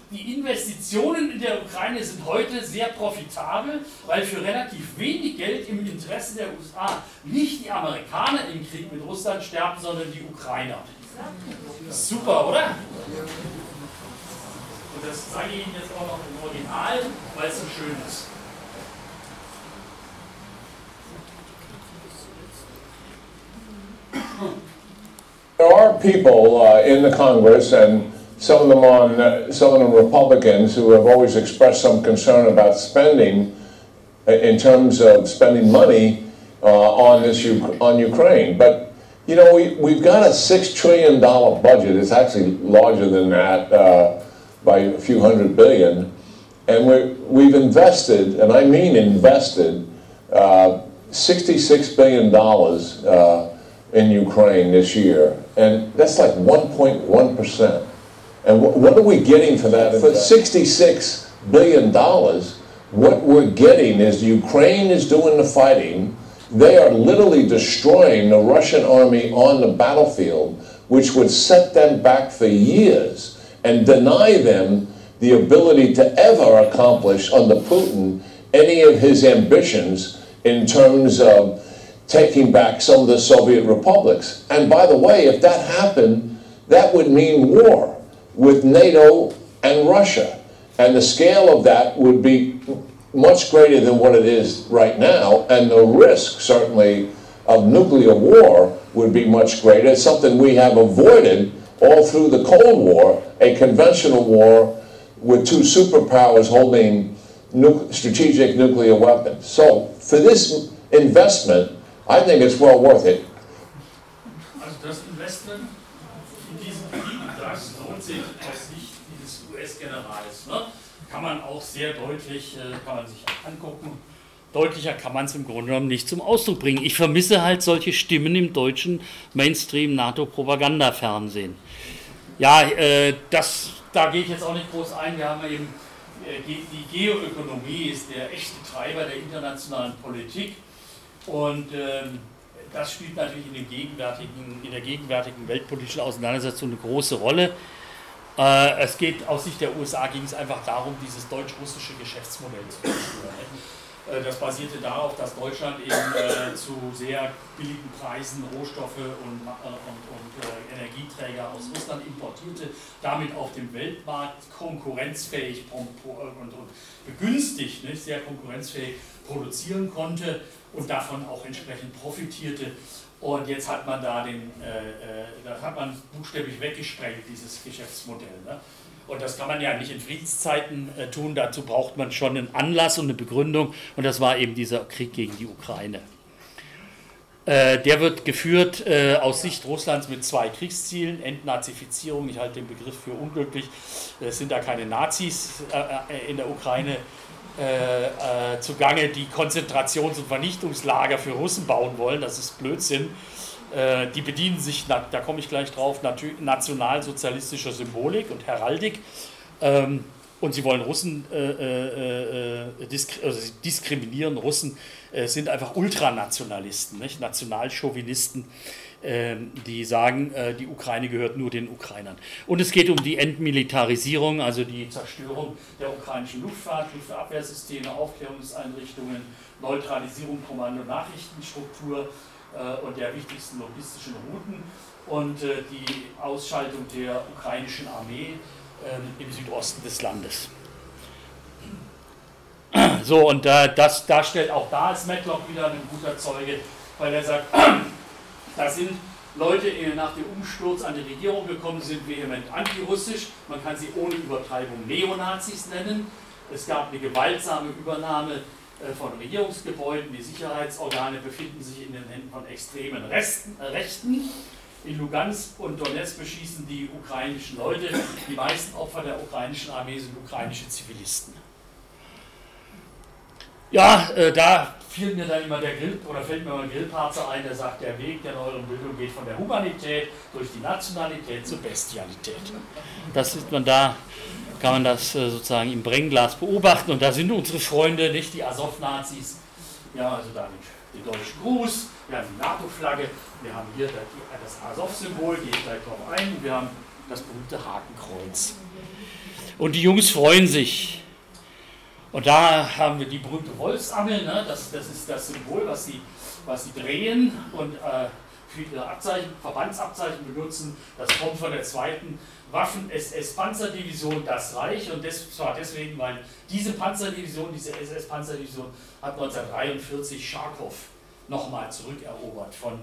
[SPEAKER 3] die Investitionen in der Ukraine sind heute sehr profitabel, weil für relativ wenig Geld im Interesse der USA nicht die Amerikaner im Krieg mit Russland sterben, sondern die Ukrainer. Super, oder? Und das ich Ihnen jetzt auch noch im Original, weil es so schön ist.
[SPEAKER 6] There are people uh, in the Congress and some of them on uh, some of them Republicans who have always expressed some concern about spending uh, in terms of spending money uh, on this on Ukraine. But you know we we've got a six trillion dollar budget. It's actually larger than that. By a few hundred billion. And we have invested, and I mean invested, uh, $66 billion uh, in Ukraine this year. And that's like 1.1%. And wh what are we getting for that? For $66 billion, what we're getting is Ukraine is doing the fighting. They are literally destroying the Russian army on the battlefield, which would set them back for years and deny them the ability to ever accomplish under Putin any of his ambitions in terms of taking back some of the Soviet republics. And by the way, if that happened, that would mean war with NATO and Russia. And the scale of that would be much greater than what it is right now. And the risk, certainly, of nuclear war would be much greater. It's something we have avoided all through the Cold War, a conventional war with two superpowers holding nu strategic nuclear weapons. So for this investment, I think it's well worth it.
[SPEAKER 3] Also das Investment in diesen Krieg, das lohnt sich aus US-Generals. Ne? Kann man auch sehr deutlich, äh, kann man sich angucken. Deutlicher kann man es im Grunde genommen nicht zum Ausdruck bringen. Ich vermisse halt solche Stimmen im deutschen Mainstream-NATO-Propagandafernsehen. Ja, äh, das, da gehe ich jetzt auch nicht groß ein. Wir haben eben, äh, die Geoökonomie ist der echte Treiber der internationalen Politik. Und ähm, das spielt natürlich in, den gegenwärtigen, in der gegenwärtigen weltpolitischen Auseinandersetzung eine große Rolle. Äh, es geht aus Sicht der USA ging es einfach darum, dieses deutsch-russische Geschäftsmodell zu führen. Äh, das basierte darauf, dass Deutschland eben äh, zu sehr billigen Preisen Rohstoffe und, äh, und, und äh, Energieträger aus Russland importierte, damit auf dem Weltmarkt konkurrenzfähig und, und begünstigt, nicht, sehr konkurrenzfähig produzieren konnte und davon auch entsprechend profitierte. Und jetzt hat man da den, äh, äh, das hat man buchstäblich weggesprengt, dieses Geschäftsmodell. Ne? Und das kann man ja nicht in Friedenszeiten äh, tun, dazu braucht man schon einen Anlass und eine Begründung. Und das war eben dieser Krieg gegen die Ukraine. Äh, der wird geführt äh, aus Sicht Russlands mit zwei Kriegszielen. Entnazifizierung, ich halte den Begriff für unglücklich. Es sind da keine Nazis äh, äh, in der Ukraine äh, zugange, die Konzentrations- und Vernichtungslager für Russen bauen wollen. Das ist Blödsinn. Äh, die bedienen sich, da komme ich gleich drauf, nationalsozialistischer Symbolik und Heraldik. Ähm, und sie wollen Russen äh, äh, äh disk also diskriminieren. Russen sind einfach Ultranationalisten, nicht? Nationalchauvinisten ähm, die sagen, äh, die Ukraine gehört nur den Ukrainern. Und es geht um die Entmilitarisierung, also die Zerstörung der ukrainischen Luftfahrt, Luftabwehrsysteme, Aufklärungseinrichtungen, Neutralisierung, Kommando, Nachrichtenstruktur äh, und der wichtigsten logistischen Routen und äh, die Ausschaltung der ukrainischen Armee ähm, im Südosten des Landes. So, und das, da stellt auch da ist Matlock wieder ein guter Zeuge, weil er sagt, da sind Leute nach dem Umsturz an die Regierung gekommen, sind vehement antirussisch. Man kann sie ohne Übertreibung Neonazis nennen. Es gab eine gewaltsame Übernahme äh, von Regierungsgebäuden. Die Sicherheitsorgane befinden sich in den Händen von extremen Resten, äh, Rechten. In Lugansk und Donetsk beschießen die ukrainischen Leute. Die meisten Opfer der ukrainischen Armee sind ukrainische Zivilisten. Ja, äh, da fiel mir dann immer der Grill, oder fällt mir ein Grillparzer ein, der sagt, der Weg der neueren Bildung geht von der Humanität durch die Nationalität zur Bestialität. Das sieht man da, kann man das äh, sozusagen im Brennglas beobachten. Und da sind unsere Freunde, nicht die Azov-Nazis. Ja, also da den, deutschen Gruß, wir haben die NATO-Flagge, wir haben hier das Azov-Symbol, gehe ich gleich drauf ein, und wir haben das berühmte Hakenkreuz. Und die Jungs freuen sich. Und da haben wir die berühmte Wolfsangel, ne? das, das ist das Symbol, was sie, was sie drehen und äh, für ihre Abzeichen, Verbandsabzeichen benutzen. Das kommt von der zweiten Waffen-SS-Panzerdivision Das Reich und das zwar deswegen, weil diese Panzerdivision, diese SS-Panzerdivision hat 1943 Scharkow nochmal zurückerobert von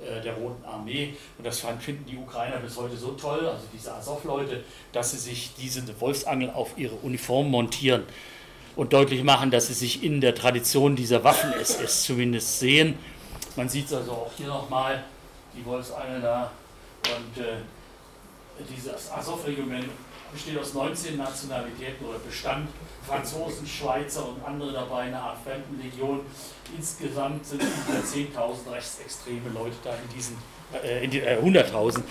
[SPEAKER 3] äh, der Roten Armee. Und das finden die Ukrainer bis heute so toll, also diese Azov-Leute, dass sie sich diese Wolfsangel auf ihre Uniform montieren und deutlich machen, dass sie sich in der Tradition dieser Waffen-SS zumindest sehen. Man sieht es also auch hier nochmal, die Wolfsangel da und äh, dieses Azov-Regiment besteht aus 19 Nationalitäten oder bestand Franzosen, Schweizer und andere dabei, eine Art Fremdenlegion. Insgesamt sind über 10.000 rechtsextreme Leute da in diesen äh, äh, 100.000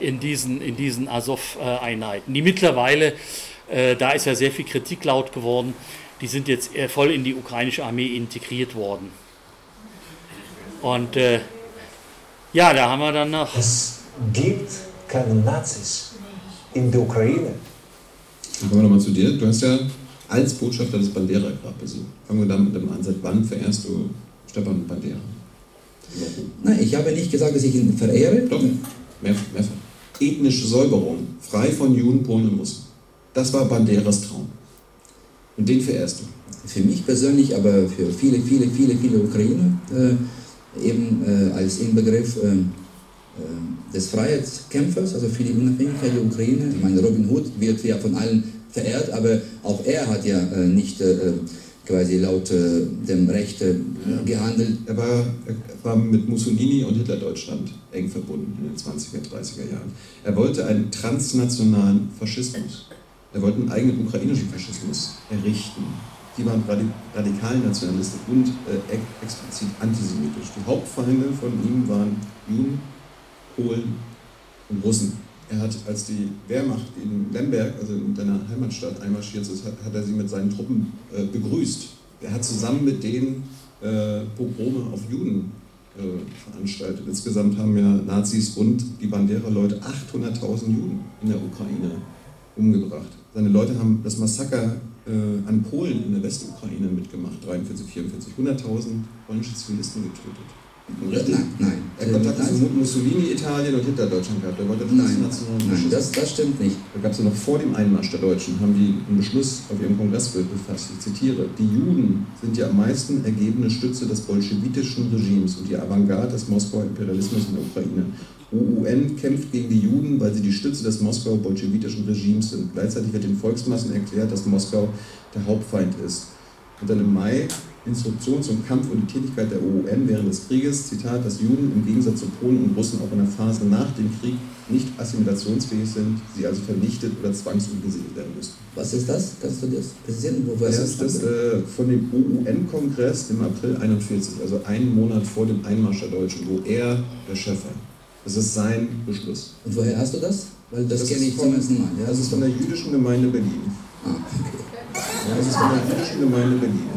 [SPEAKER 3] in diesen, in diesen Azov-Einheiten, die mittlerweile, äh, da ist ja sehr viel Kritik laut geworden, die sind jetzt voll in die ukrainische Armee integriert worden. Und äh, ja, da haben wir dann noch.
[SPEAKER 7] Es gibt keine Nazis in der Ukraine.
[SPEAKER 8] Dann kommen wir nochmal zu dir. Du hast ja als Botschafter das Bandera-Grab besucht. Fangen wir damit an. Seit wann verehrst du Stefan Bandera?
[SPEAKER 9] Nein, ich habe nicht gesagt, dass ich ihn verehre.
[SPEAKER 8] Doch, mehrfach. mehrfach. Ethnische Säuberung, frei von Juden, Polen und Russen. Das war Banderas Traum. Und den verehrst du?
[SPEAKER 9] Für mich persönlich, aber für viele, viele, viele, viele Ukrainer, äh, eben äh, als Inbegriff äh, des Freiheitskämpfers, also für die Unabhängigkeit der Ukraine. Ich meine, Robin Hood wird ja von allen verehrt, aber auch er hat ja äh, nicht äh, quasi laut dem Recht gehandelt.
[SPEAKER 8] Er war, er war mit Mussolini und Hitler-Deutschland eng verbunden in den 20er, 30er Jahren. Er wollte einen transnationalen Faschismus. Er wollte einen eigenen ukrainischen Faschismus errichten. Die waren radikal Nationalisten und äh, explizit antisemitisch. Die Hauptfeinde von ihm waren Juden, Polen und Russen. Er hat, als die Wehrmacht in Lemberg, also in seiner Heimatstadt, einmarschiert ist, hat, hat er sie mit seinen Truppen äh, begrüßt. Er hat zusammen mit denen äh, Pogrome auf Juden äh, veranstaltet. Insgesamt haben ja Nazis und die Bandera-Leute 800.000 Juden in der Ukraine umgebracht. Seine Leute haben das Massaker äh, an Polen in der Westukraine mitgemacht, 43, 44, 100.000 polnische Zivilisten getötet.
[SPEAKER 9] Nein, nein.
[SPEAKER 8] Er hat Kontakt zu Mussolini, Italien und Hitler-Deutschland gehabt. Er wollte
[SPEAKER 9] nein, nein das, das stimmt nicht.
[SPEAKER 8] Da gab es ja noch vor dem Einmarsch der Deutschen, haben die einen Beschluss auf ihrem Kongress befasst. Ich zitiere: Die Juden sind die am meisten ergebene Stütze des bolschewitischen Regimes und die Avantgarde des Moskauer Imperialismus in der Ukraine. UUN kämpft gegen die Juden, weil sie die Stütze des Moskauer bolschewitischen Regimes sind. Gleichzeitig wird den Volksmassen erklärt, dass Moskau der Hauptfeind ist. Und dann im Mai Instruktion zum Kampf und die Tätigkeit der OUN während des Krieges, Zitat, dass Juden im Gegensatz zu Polen und Russen auch in der Phase nach dem Krieg nicht assimilationsfähig sind, sie also vernichtet oder zwangsumgesiedelt werden müssen.
[SPEAKER 9] Was ist das? Kannst du das präzisieren?
[SPEAKER 8] Wo das ist das äh, von dem OUN-Kongress im April 41, also einen Monat vor dem Einmarsch der Deutschen, wo er der Chef war. Das ist sein Beschluss.
[SPEAKER 9] Und woher hast du das?
[SPEAKER 8] Weil das, das kenne ich zum ersten Mal. Ja? Das ist von der jüdischen Gemeinde Berlin. Ah, okay. Ja, das ist der jüdischen Gemeinde Berlin.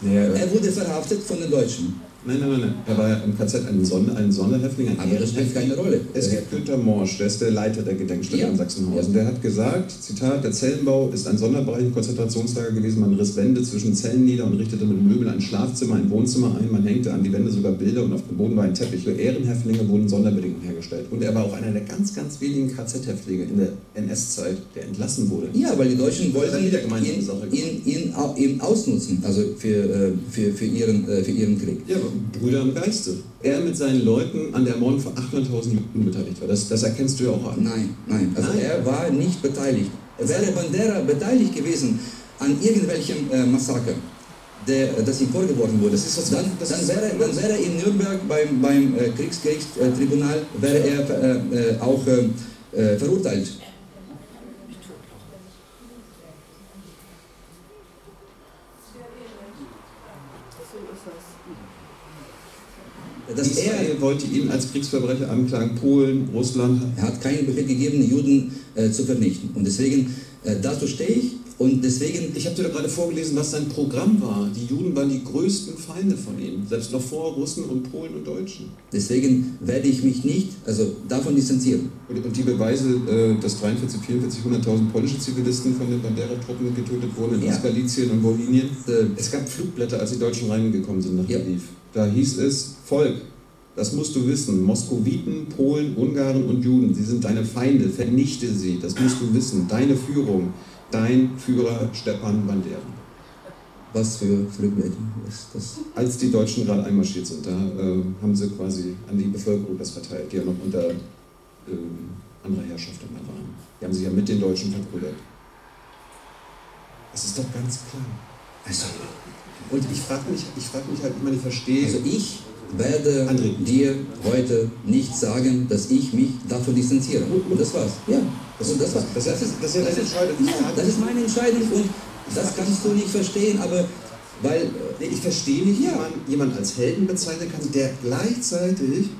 [SPEAKER 9] Ja, er wurde verhaftet von den Deutschen.
[SPEAKER 8] Nein, nein, nein, nein. Er war ja im KZ ein, Sonne, ein Sonderhäftling. Ein
[SPEAKER 9] Aber das spielt keine Rolle.
[SPEAKER 8] Es gibt Günter Morsch, der ist der Leiter der Gedenkstätte ja. in Sachsenhausen. Der hat gesagt, Zitat, der Zellenbau ist ein Sonderbereich im Konzentrationslager gewesen. Man riss Wände zwischen Zellen nieder und richtete mit Möbeln ein Schlafzimmer, ein Wohnzimmer ein. Man hängte an die Wände sogar Bilder und auf dem Boden war ein Teppich. Für Ehrenhäftlinge wurden Sonderbedingungen hergestellt. Und er war auch einer der ganz, ganz wenigen KZ-Häftlinge in der NS-Zeit, der entlassen wurde.
[SPEAKER 9] Ja, weil die Deutschen wollten ihn, ihn, ihn, ihn, ausnutzen, also für, äh, für, für, ihren, äh, für ihren Krieg.
[SPEAKER 8] Ja, Brüder im Geist. Geiste. Er mit seinen Leuten an der Ermordung von 800.000 Juden beteiligt war. Das, das erkennst du ja auch an.
[SPEAKER 9] Nein, nein. Also nein. er war nicht beteiligt. Wäre Bandera beteiligt gewesen an irgendwelchem äh, Massaker, der, das ihm vorgeworfen wurde, das ist was, dann, dann, wäre, dann wäre in Nürnberg beim, beim äh, Kriegsgerichtstribunal wäre er äh, äh auch äh, äh, verurteilt.
[SPEAKER 8] Dass Israel er wollte ihn als Kriegsverbrecher anklagen, Polen, Russland.
[SPEAKER 9] Er hat keinen Befehl gegeben, Juden äh, zu vernichten. Und deswegen, äh, dazu stehe ich. Und deswegen.
[SPEAKER 8] Ich habe dir gerade vorgelesen, was sein Programm war. Die Juden waren die größten Feinde von ihm, selbst noch vor Russen und Polen und Deutschen.
[SPEAKER 9] Deswegen werde ich mich nicht, also davon distanzieren.
[SPEAKER 8] Und, und die Beweise, äh, dass 43, 44, 100.000 polnische Zivilisten von den Bandera-Truppen getötet wurden in ja. Ostgalizien und Wolinien. Äh, es gab Flugblätter, als die Deutschen reingekommen sind nach ja. Da hieß es, Volk, das musst du wissen, Moskowiten, Polen, Ungarn und Juden, sie sind deine Feinde, vernichte sie, das musst du wissen, deine Führung, dein Führer Stepan Bandera.
[SPEAKER 9] Was für Flugblätter ist das?
[SPEAKER 8] Als die Deutschen gerade einmarschiert sind, da äh, haben sie quasi an die Bevölkerung das verteilt, die ja noch unter äh, anderer Herrschaft immer waren. Die haben sich ja mit den Deutschen verbrüdert. Das ist doch ganz klar. Also, und ich frage mich, ich frag mich halt immer, ich verstehe.
[SPEAKER 9] Also ich werde André. dir heute nicht sagen, dass ich mich davon distanziere. Und das war's. Ja. Das, und das, war's. Das, das, ist, das ist ja deine Entscheidung. Ja, das ist meine Entscheidung und das kannst du nicht verstehen, aber weil.
[SPEAKER 8] Nee, ich verstehe nicht, ja. wie man jemanden als Helden bezeichnen kann, der gleichzeitig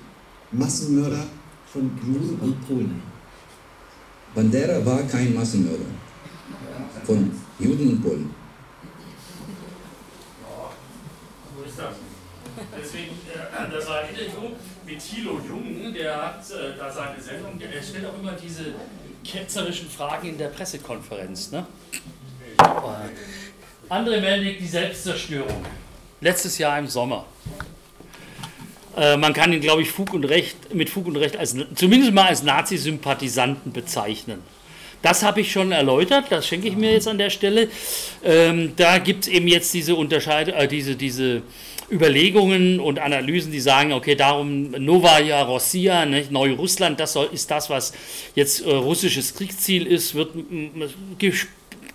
[SPEAKER 8] Massenmörder von Juden und Polen.
[SPEAKER 9] Bandera war kein Massenmörder von Juden und Polen.
[SPEAKER 3] Deswegen, äh, das war ein Interview mit Thilo Jung, der hat äh, da seine Sendung, er stellt auch immer diese ketzerischen Fragen in der Pressekonferenz. Ne? Äh, André Melnik, die Selbstzerstörung. Letztes Jahr im Sommer. Äh, man kann ihn, glaube ich, Fug und Recht, mit Fug und Recht als, zumindest mal als Nazi-Sympathisanten bezeichnen. Das habe ich schon erläutert, das schenke ich mir jetzt an der Stelle. Ähm, da gibt es eben jetzt diese Unterscheidung, äh, diese, diese Überlegungen und Analysen, die sagen, okay, darum Novaya Rossia, ne, Neurussland, das soll, ist das, was jetzt äh, russisches Kriegsziel ist, wird,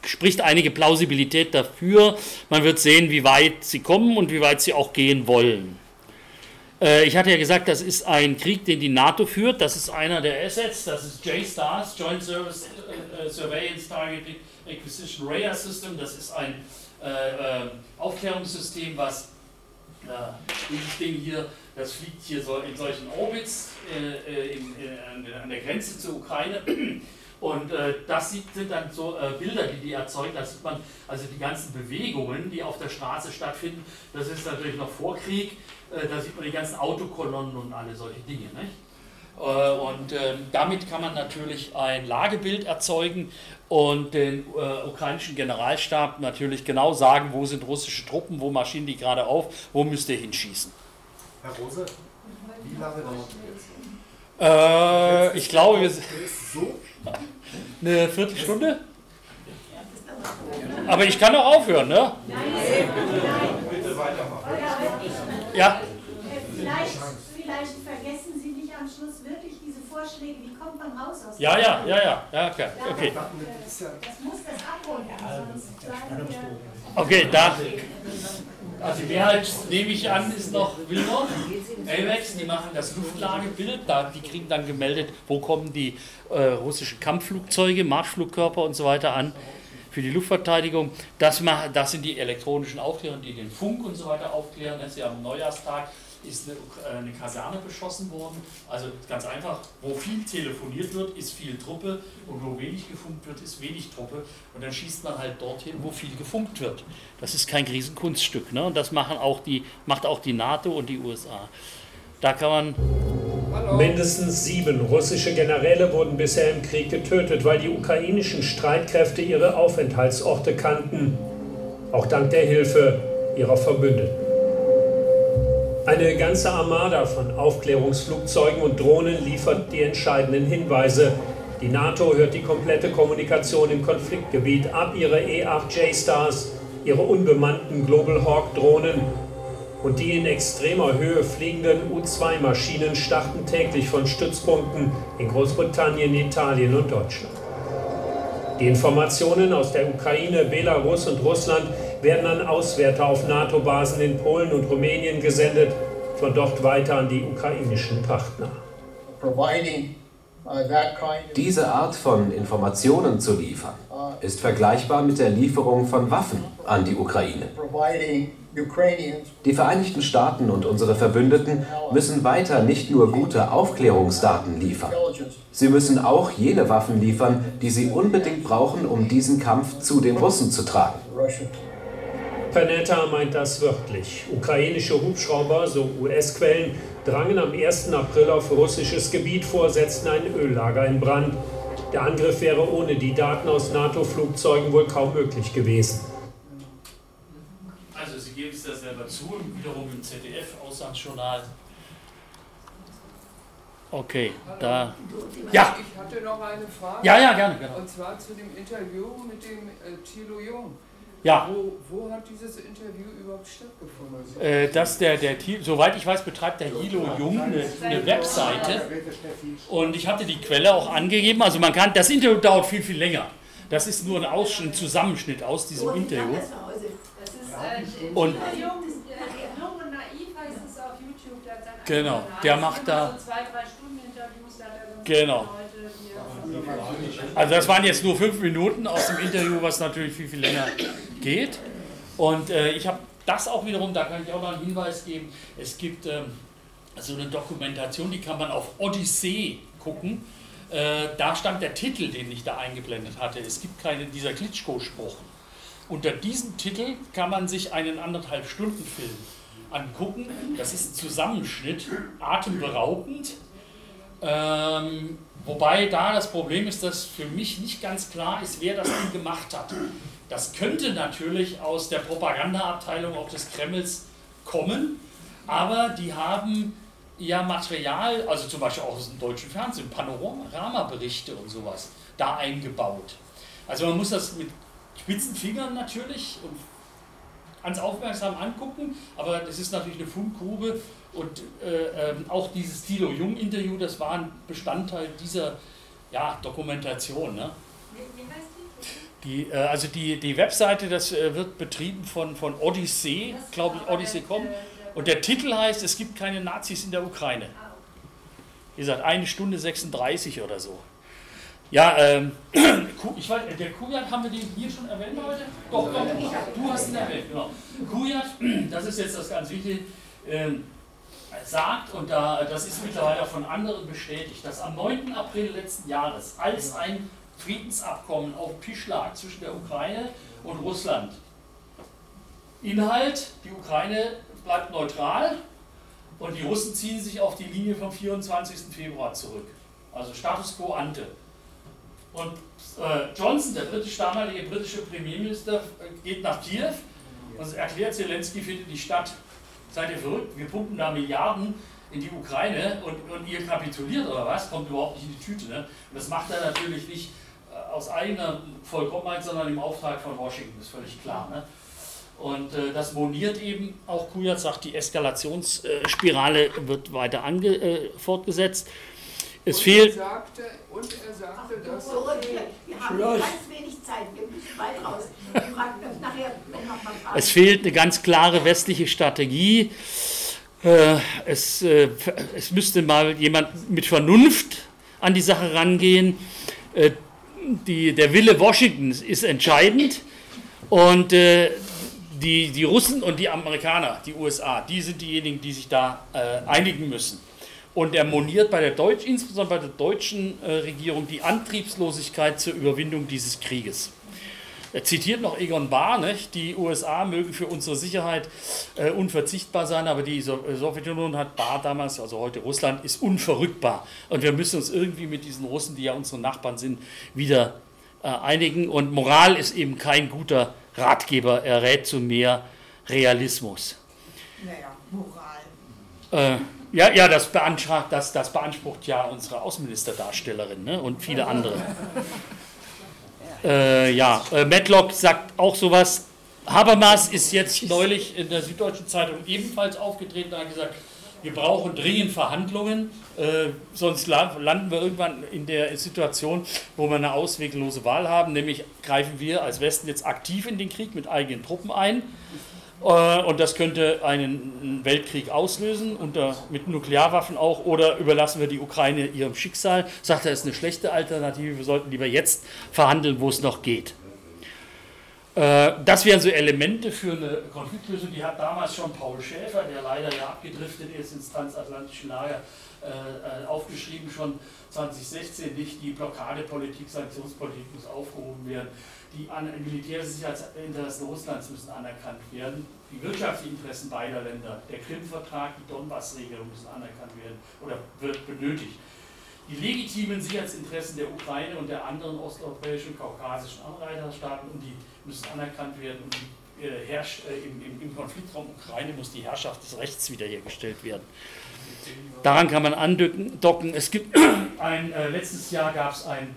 [SPEAKER 3] spricht einige Plausibilität dafür. Man wird sehen, wie weit sie kommen und wie weit sie auch gehen wollen. Äh, ich hatte ja gesagt, das ist ein Krieg, den die NATO führt. Das ist einer der Assets. Das ist J-STARS, Joint Service äh, Surveillance Targeting Acquisition Radar System. Das ist ein äh, Aufklärungssystem, was dieses Ding hier, das fliegt hier so in solchen Orbits in, in, an der Grenze zur Ukraine. Und äh, das sind dann so äh, Bilder, die die erzeugen. Da sieht man also die ganzen Bewegungen, die auf der Straße stattfinden. Das ist natürlich noch vor Krieg. Äh, da sieht man die ganzen Autokolonnen und alle solche Dinge. Nicht? Äh, und ähm, damit kann man natürlich ein Lagebild erzeugen und den äh, ukrainischen Generalstab natürlich genau sagen, wo sind russische Truppen, wo marschieren die gerade auf, wo müsst ihr hinschießen.
[SPEAKER 10] Herr Rose, wie lange dauert
[SPEAKER 3] das jetzt? Äh, ich glaube, wir sind. Eine Viertelstunde? Aber ich kann auch aufhören, ne?
[SPEAKER 10] Bitte weitermachen.
[SPEAKER 3] Ja.
[SPEAKER 11] Vielleicht, vielleicht vergessen Sie nicht am Schluss wirklich diese Vorschläge, wie kommt man raus aus
[SPEAKER 3] Ja, ja, ja, ja, ja, okay. okay.
[SPEAKER 11] Das muss das sonst bleiben wir...
[SPEAKER 3] Okay, da. Also die Mehrheit, nehme ich an, ist noch Wilmot. AVEX, die machen das Luftlagebild, da, die kriegen dann gemeldet, wo kommen die äh, russischen Kampfflugzeuge, Marschflugkörper und so weiter an für die Luftverteidigung. Das, das sind die elektronischen Aufklärer, die den Funk und so weiter aufklären. Ist ja am Neujahrstag ist eine, äh, eine, Kaserne beschossen worden. Also ganz einfach, wo viel telefoniert wird, ist viel Truppe und wo wenig gefunkt wird, ist wenig Truppe. Und dann schießt man halt dorthin, wo viel gefunkt wird. Das ist kein Riesenkunststück. Ne? Und das machen auch die, macht auch die NATO und die USA. Da kann man.
[SPEAKER 12] Mindestens sieben russische Generäle wurden bisher im Krieg getötet, weil die ukrainischen Streitkräfte ihre Aufenthaltsorte kannten. Auch dank der Hilfe ihrer Verbündeten. Eine ganze Armada von Aufklärungsflugzeugen und Drohnen liefert die entscheidenden Hinweise. Die NATO hört die komplette Kommunikation im Konfliktgebiet ab, ihre E-8J-Stars, ihre unbemannten Global Hawk-Drohnen und die in extremer Höhe fliegenden U-2-Maschinen starten täglich von Stützpunkten in Großbritannien, Italien und Deutschland. Die Informationen aus der Ukraine, Belarus und Russland werden an Auswärter auf NATO-Basen in Polen und Rumänien gesendet, von dort weiter an die ukrainischen Partner.
[SPEAKER 13] Uh, Diese Art von Informationen zu liefern, ist vergleichbar mit der Lieferung von Waffen an die Ukraine. Die Vereinigten Staaten und unsere Verbündeten müssen weiter nicht nur gute Aufklärungsdaten liefern. Sie müssen auch jene Waffen liefern, die sie unbedingt brauchen, um diesen Kampf zu den Russen zu tragen.
[SPEAKER 12] Panetta meint das wörtlich. Ukrainische Hubschrauber, so US-Quellen, drangen am 1. April auf russisches Gebiet vor, setzten ein Öllager in Brand. Der Angriff wäre ohne die Daten aus NATO-Flugzeugen wohl kaum möglich gewesen.
[SPEAKER 3] Also Sie geben es ja selber zu, wiederum im ZDF-Auslandsjournal. Okay, da. Ja.
[SPEAKER 14] Ich hatte noch eine Frage.
[SPEAKER 3] Ja, ja, gerne. gerne.
[SPEAKER 14] Und zwar zu dem Interview mit dem äh, Thilo Jung.
[SPEAKER 3] Ja.
[SPEAKER 14] Wo, wo, hat dieses Interview überhaupt stattgefunden?
[SPEAKER 3] Äh, dass der, der, soweit ich weiß, betreibt der Hilo Jung eine, eine, Webseite. Und ich hatte die Quelle auch angegeben. Also man kann, das Interview dauert viel, viel länger. Das ist nur ein, Ausschnitt, ein Zusammenschnitt aus diesem Interview. Und genau, der macht da. Genau. Also das waren jetzt nur fünf Minuten aus dem Interview, was natürlich viel, viel länger geht. Und äh, ich habe das auch wiederum, da kann ich auch noch einen Hinweis geben, es gibt ähm, so eine Dokumentation, die kann man auf Odyssee gucken. Äh, da stand der Titel, den ich da eingeblendet hatte. Es gibt keinen dieser Klitschko-Spruch. Unter diesem Titel kann man sich einen anderthalb Stunden Film angucken. Das ist ein Zusammenschnitt, atemberaubend. Ähm, wobei da das Problem ist, dass für mich nicht ganz klar ist, wer das denn gemacht hat. Das könnte natürlich aus der Propagandaabteilung auch des Kremls kommen, aber die haben ja Material, also zum Beispiel auch aus dem deutschen Fernsehen, Panoramaberichte und sowas, da eingebaut. Also man muss das mit spitzen Fingern natürlich und ganz aufmerksam angucken, aber das ist natürlich eine Fundgrube und äh, äh, auch dieses Thilo Jung-Interview, das war ein Bestandteil dieser ja, Dokumentation. Ne? Wie, wie heißt die? die äh, also die, die Webseite, das äh, wird betrieben von, von Odyssey, glaube ich, Odyssey.com. Und der Titel heißt, es gibt keine Nazis in der Ukraine. Wie gesagt, eine Stunde 36 oder so. Ja, ähm, ich weiß, der Kujat, haben wir den hier schon erwähnt heute? Doch, doch, du hast ihn erwähnt, genau. Kujat, das ist jetzt das ganz Wichtige, ähm, sagt, und da, das ist mittlerweile von anderen bestätigt, dass am 9. April letzten Jahres, als ein Friedensabkommen auf dem Tisch lag zwischen der Ukraine und Russland, Inhalt, die Ukraine bleibt neutral und die Russen ziehen sich auf die Linie vom 24. Februar zurück. Also Status quo ante. Und äh, Johnson, der britisch, damalige britische Premierminister, äh, geht nach Kiew und erklärt, Zelensky findet die Stadt, seid ihr verrückt, wir pumpen da Milliarden in die Ukraine und, und ihr kapituliert oder was, kommt überhaupt nicht in die Tüte. Ne? Und das macht er natürlich nicht äh, aus eigener Vollkommenheit, sondern im Auftrag von Washington, ist völlig klar. Ne? Und äh, das moniert eben, auch Kujat sagt, die Eskalationsspirale wird weiter ange, äh, fortgesetzt. Es
[SPEAKER 14] und
[SPEAKER 3] fehlt.
[SPEAKER 14] Er sagte, und er sagte, dass.
[SPEAKER 11] Wir haben Zeit, wir müssen bald raus. Fragen nachher nochmal Fragen.
[SPEAKER 3] Es fehlt eine ganz klare westliche Strategie. Äh, es, äh, es müsste mal jemand mit Vernunft an die Sache rangehen. Äh, die, der Wille Washingtons ist entscheidend. Und die, die Russen und die Amerikaner, die USA, die sind diejenigen, die sich da einigen müssen. Und er moniert bei der Deutsch, insbesondere bei der deutschen äh, Regierung die Antriebslosigkeit zur Überwindung dieses Krieges. Er zitiert noch Egon Bahr, nicht? die USA mögen für unsere Sicherheit äh, unverzichtbar sein, aber die so äh, Sowjetunion hat Bahr damals, also heute Russland, ist unverrückbar. Und wir müssen uns irgendwie mit diesen Russen, die ja unsere Nachbarn sind, wieder äh, einigen. Und Moral ist eben kein guter Ratgeber, er rät zu mehr Realismus.
[SPEAKER 11] Naja, Moral.
[SPEAKER 3] Äh, ja, ja das, beansprucht, das, das beansprucht ja unsere Außenministerdarstellerin ne? und viele andere. Äh, ja, äh, Matlock sagt auch sowas. Habermas ist jetzt neulich in der Süddeutschen Zeitung ebenfalls aufgetreten und hat gesagt, wir brauchen dringend Verhandlungen, äh, sonst landen wir irgendwann in der Situation, wo wir eine ausweglose Wahl haben, nämlich greifen wir als Westen jetzt aktiv in den Krieg mit eigenen Truppen ein. Äh, und das könnte einen Weltkrieg auslösen, unter, mit Nuklearwaffen auch, oder überlassen wir die Ukraine ihrem Schicksal. Sagt er, ist eine schlechte Alternative, wir sollten lieber jetzt verhandeln, wo es noch geht. Äh, das wären so Elemente für eine Konfliktlösung, die hat damals schon Paul Schäfer, der leider ja abgedriftet ist ins transatlantischen Lager, äh, aufgeschrieben, schon 2016 nicht, die Blockadepolitik, Sanktionspolitik muss aufgehoben werden die militärische Sicherheitsinteressen Russlands müssen anerkannt werden, die wirtschaftlichen Interessen beider Länder, der Krim-Vertrag, die Donbass-Regelung müssen anerkannt werden oder wird benötigt. Die legitimen Sicherheitsinteressen der Ukraine und der anderen osteuropäischen, kaukasischen Anreiterstaaten und die müssen anerkannt werden und die, äh, herrscht, äh, im, im, im Konfliktraum Ukraine muss die Herrschaft des Rechts wiederhergestellt werden. Daran kann man andocken. Es gibt ein, äh, letztes Jahr gab es ein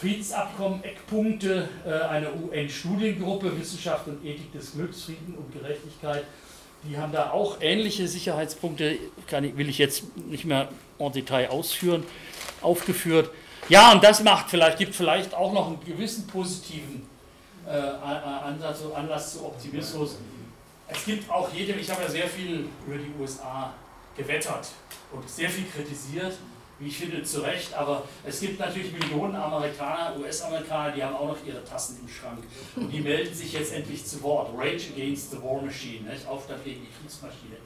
[SPEAKER 3] Friedensabkommen, Eckpunkte äh, einer UN-Studiengruppe Wissenschaft und Ethik des Glücks, Frieden und Gerechtigkeit. Die haben da auch ähnliche Sicherheitspunkte, kann, will ich jetzt nicht mehr en Detail ausführen, aufgeführt. Ja, und das macht vielleicht, gibt vielleicht auch noch einen gewissen positiven äh, Ansatz, Anlass zu Optimismus. Es gibt auch jede, ich habe ja sehr viel über die USA gewettert und sehr viel kritisiert wie ich finde, zu Recht, aber es gibt natürlich Millionen Amerikaner, US-Amerikaner, die haben auch noch ihre Tassen im Schrank. Und die melden sich jetzt endlich zu Wort. Rage against the War Machine, nicht? Aufstand gegen die Kriegsmaschine.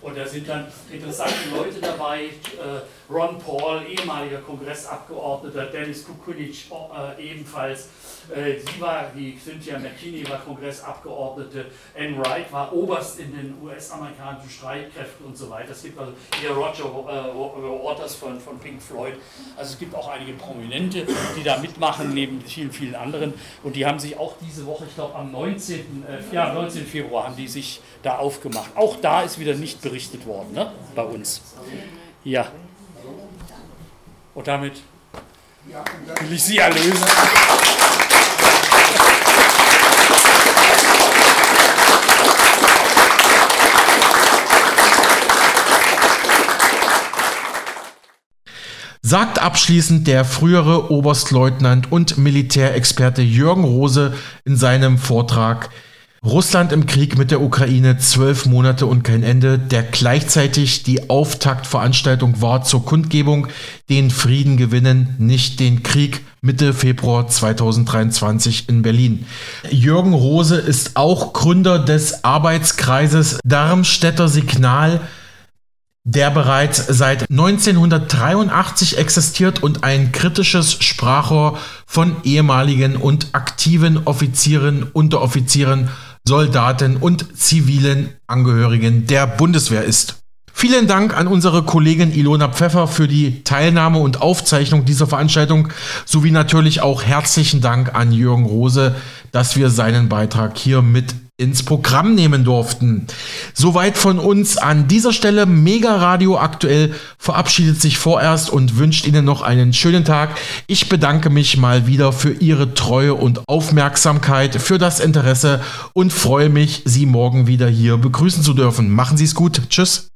[SPEAKER 3] Und da sind dann interessante Leute dabei, äh, Ron Paul, ehemaliger Kongressabgeordneter, Dennis Kukunich äh, ebenfalls, sie war, die Cynthia McKinney war Kongressabgeordnete, Anne Wright war Oberst in den US-amerikanischen Streitkräften und so weiter. Es gibt also hier Roger Waters von, von Pink Floyd. Also es gibt auch einige Prominente, die da mitmachen, neben vielen, vielen anderen. Und die haben sich auch diese Woche, ich glaube am 19. ja, 19. Februar haben die sich da aufgemacht. Auch da ist wieder nicht berichtet worden, ne? bei uns. Ja. Und damit will ich Sie erlösen.
[SPEAKER 1] Sagt abschließend der frühere Oberstleutnant und Militärexperte Jürgen Rose in seinem Vortrag Russland im Krieg mit der Ukraine zwölf Monate und kein Ende, der gleichzeitig die Auftaktveranstaltung war zur Kundgebung, den Frieden gewinnen, nicht den Krieg, Mitte Februar 2023 in Berlin. Jürgen Rose ist auch Gründer des Arbeitskreises Darmstädter Signal, der bereits seit 1983 existiert und ein kritisches Sprachrohr von ehemaligen und aktiven Offizieren, Unteroffizieren, Soldaten und zivilen Angehörigen der Bundeswehr ist. Vielen Dank an unsere Kollegin Ilona Pfeffer für die Teilnahme und Aufzeichnung dieser Veranstaltung sowie natürlich auch herzlichen Dank an Jürgen Rose, dass wir seinen Beitrag hier mit ins Programm nehmen durften. Soweit von uns an dieser Stelle. Mega Radio aktuell verabschiedet sich vorerst und wünscht Ihnen noch einen schönen Tag. Ich bedanke mich mal wieder für Ihre Treue und Aufmerksamkeit, für das Interesse und freue mich, Sie morgen wieder hier begrüßen zu dürfen. Machen Sie es gut. Tschüss.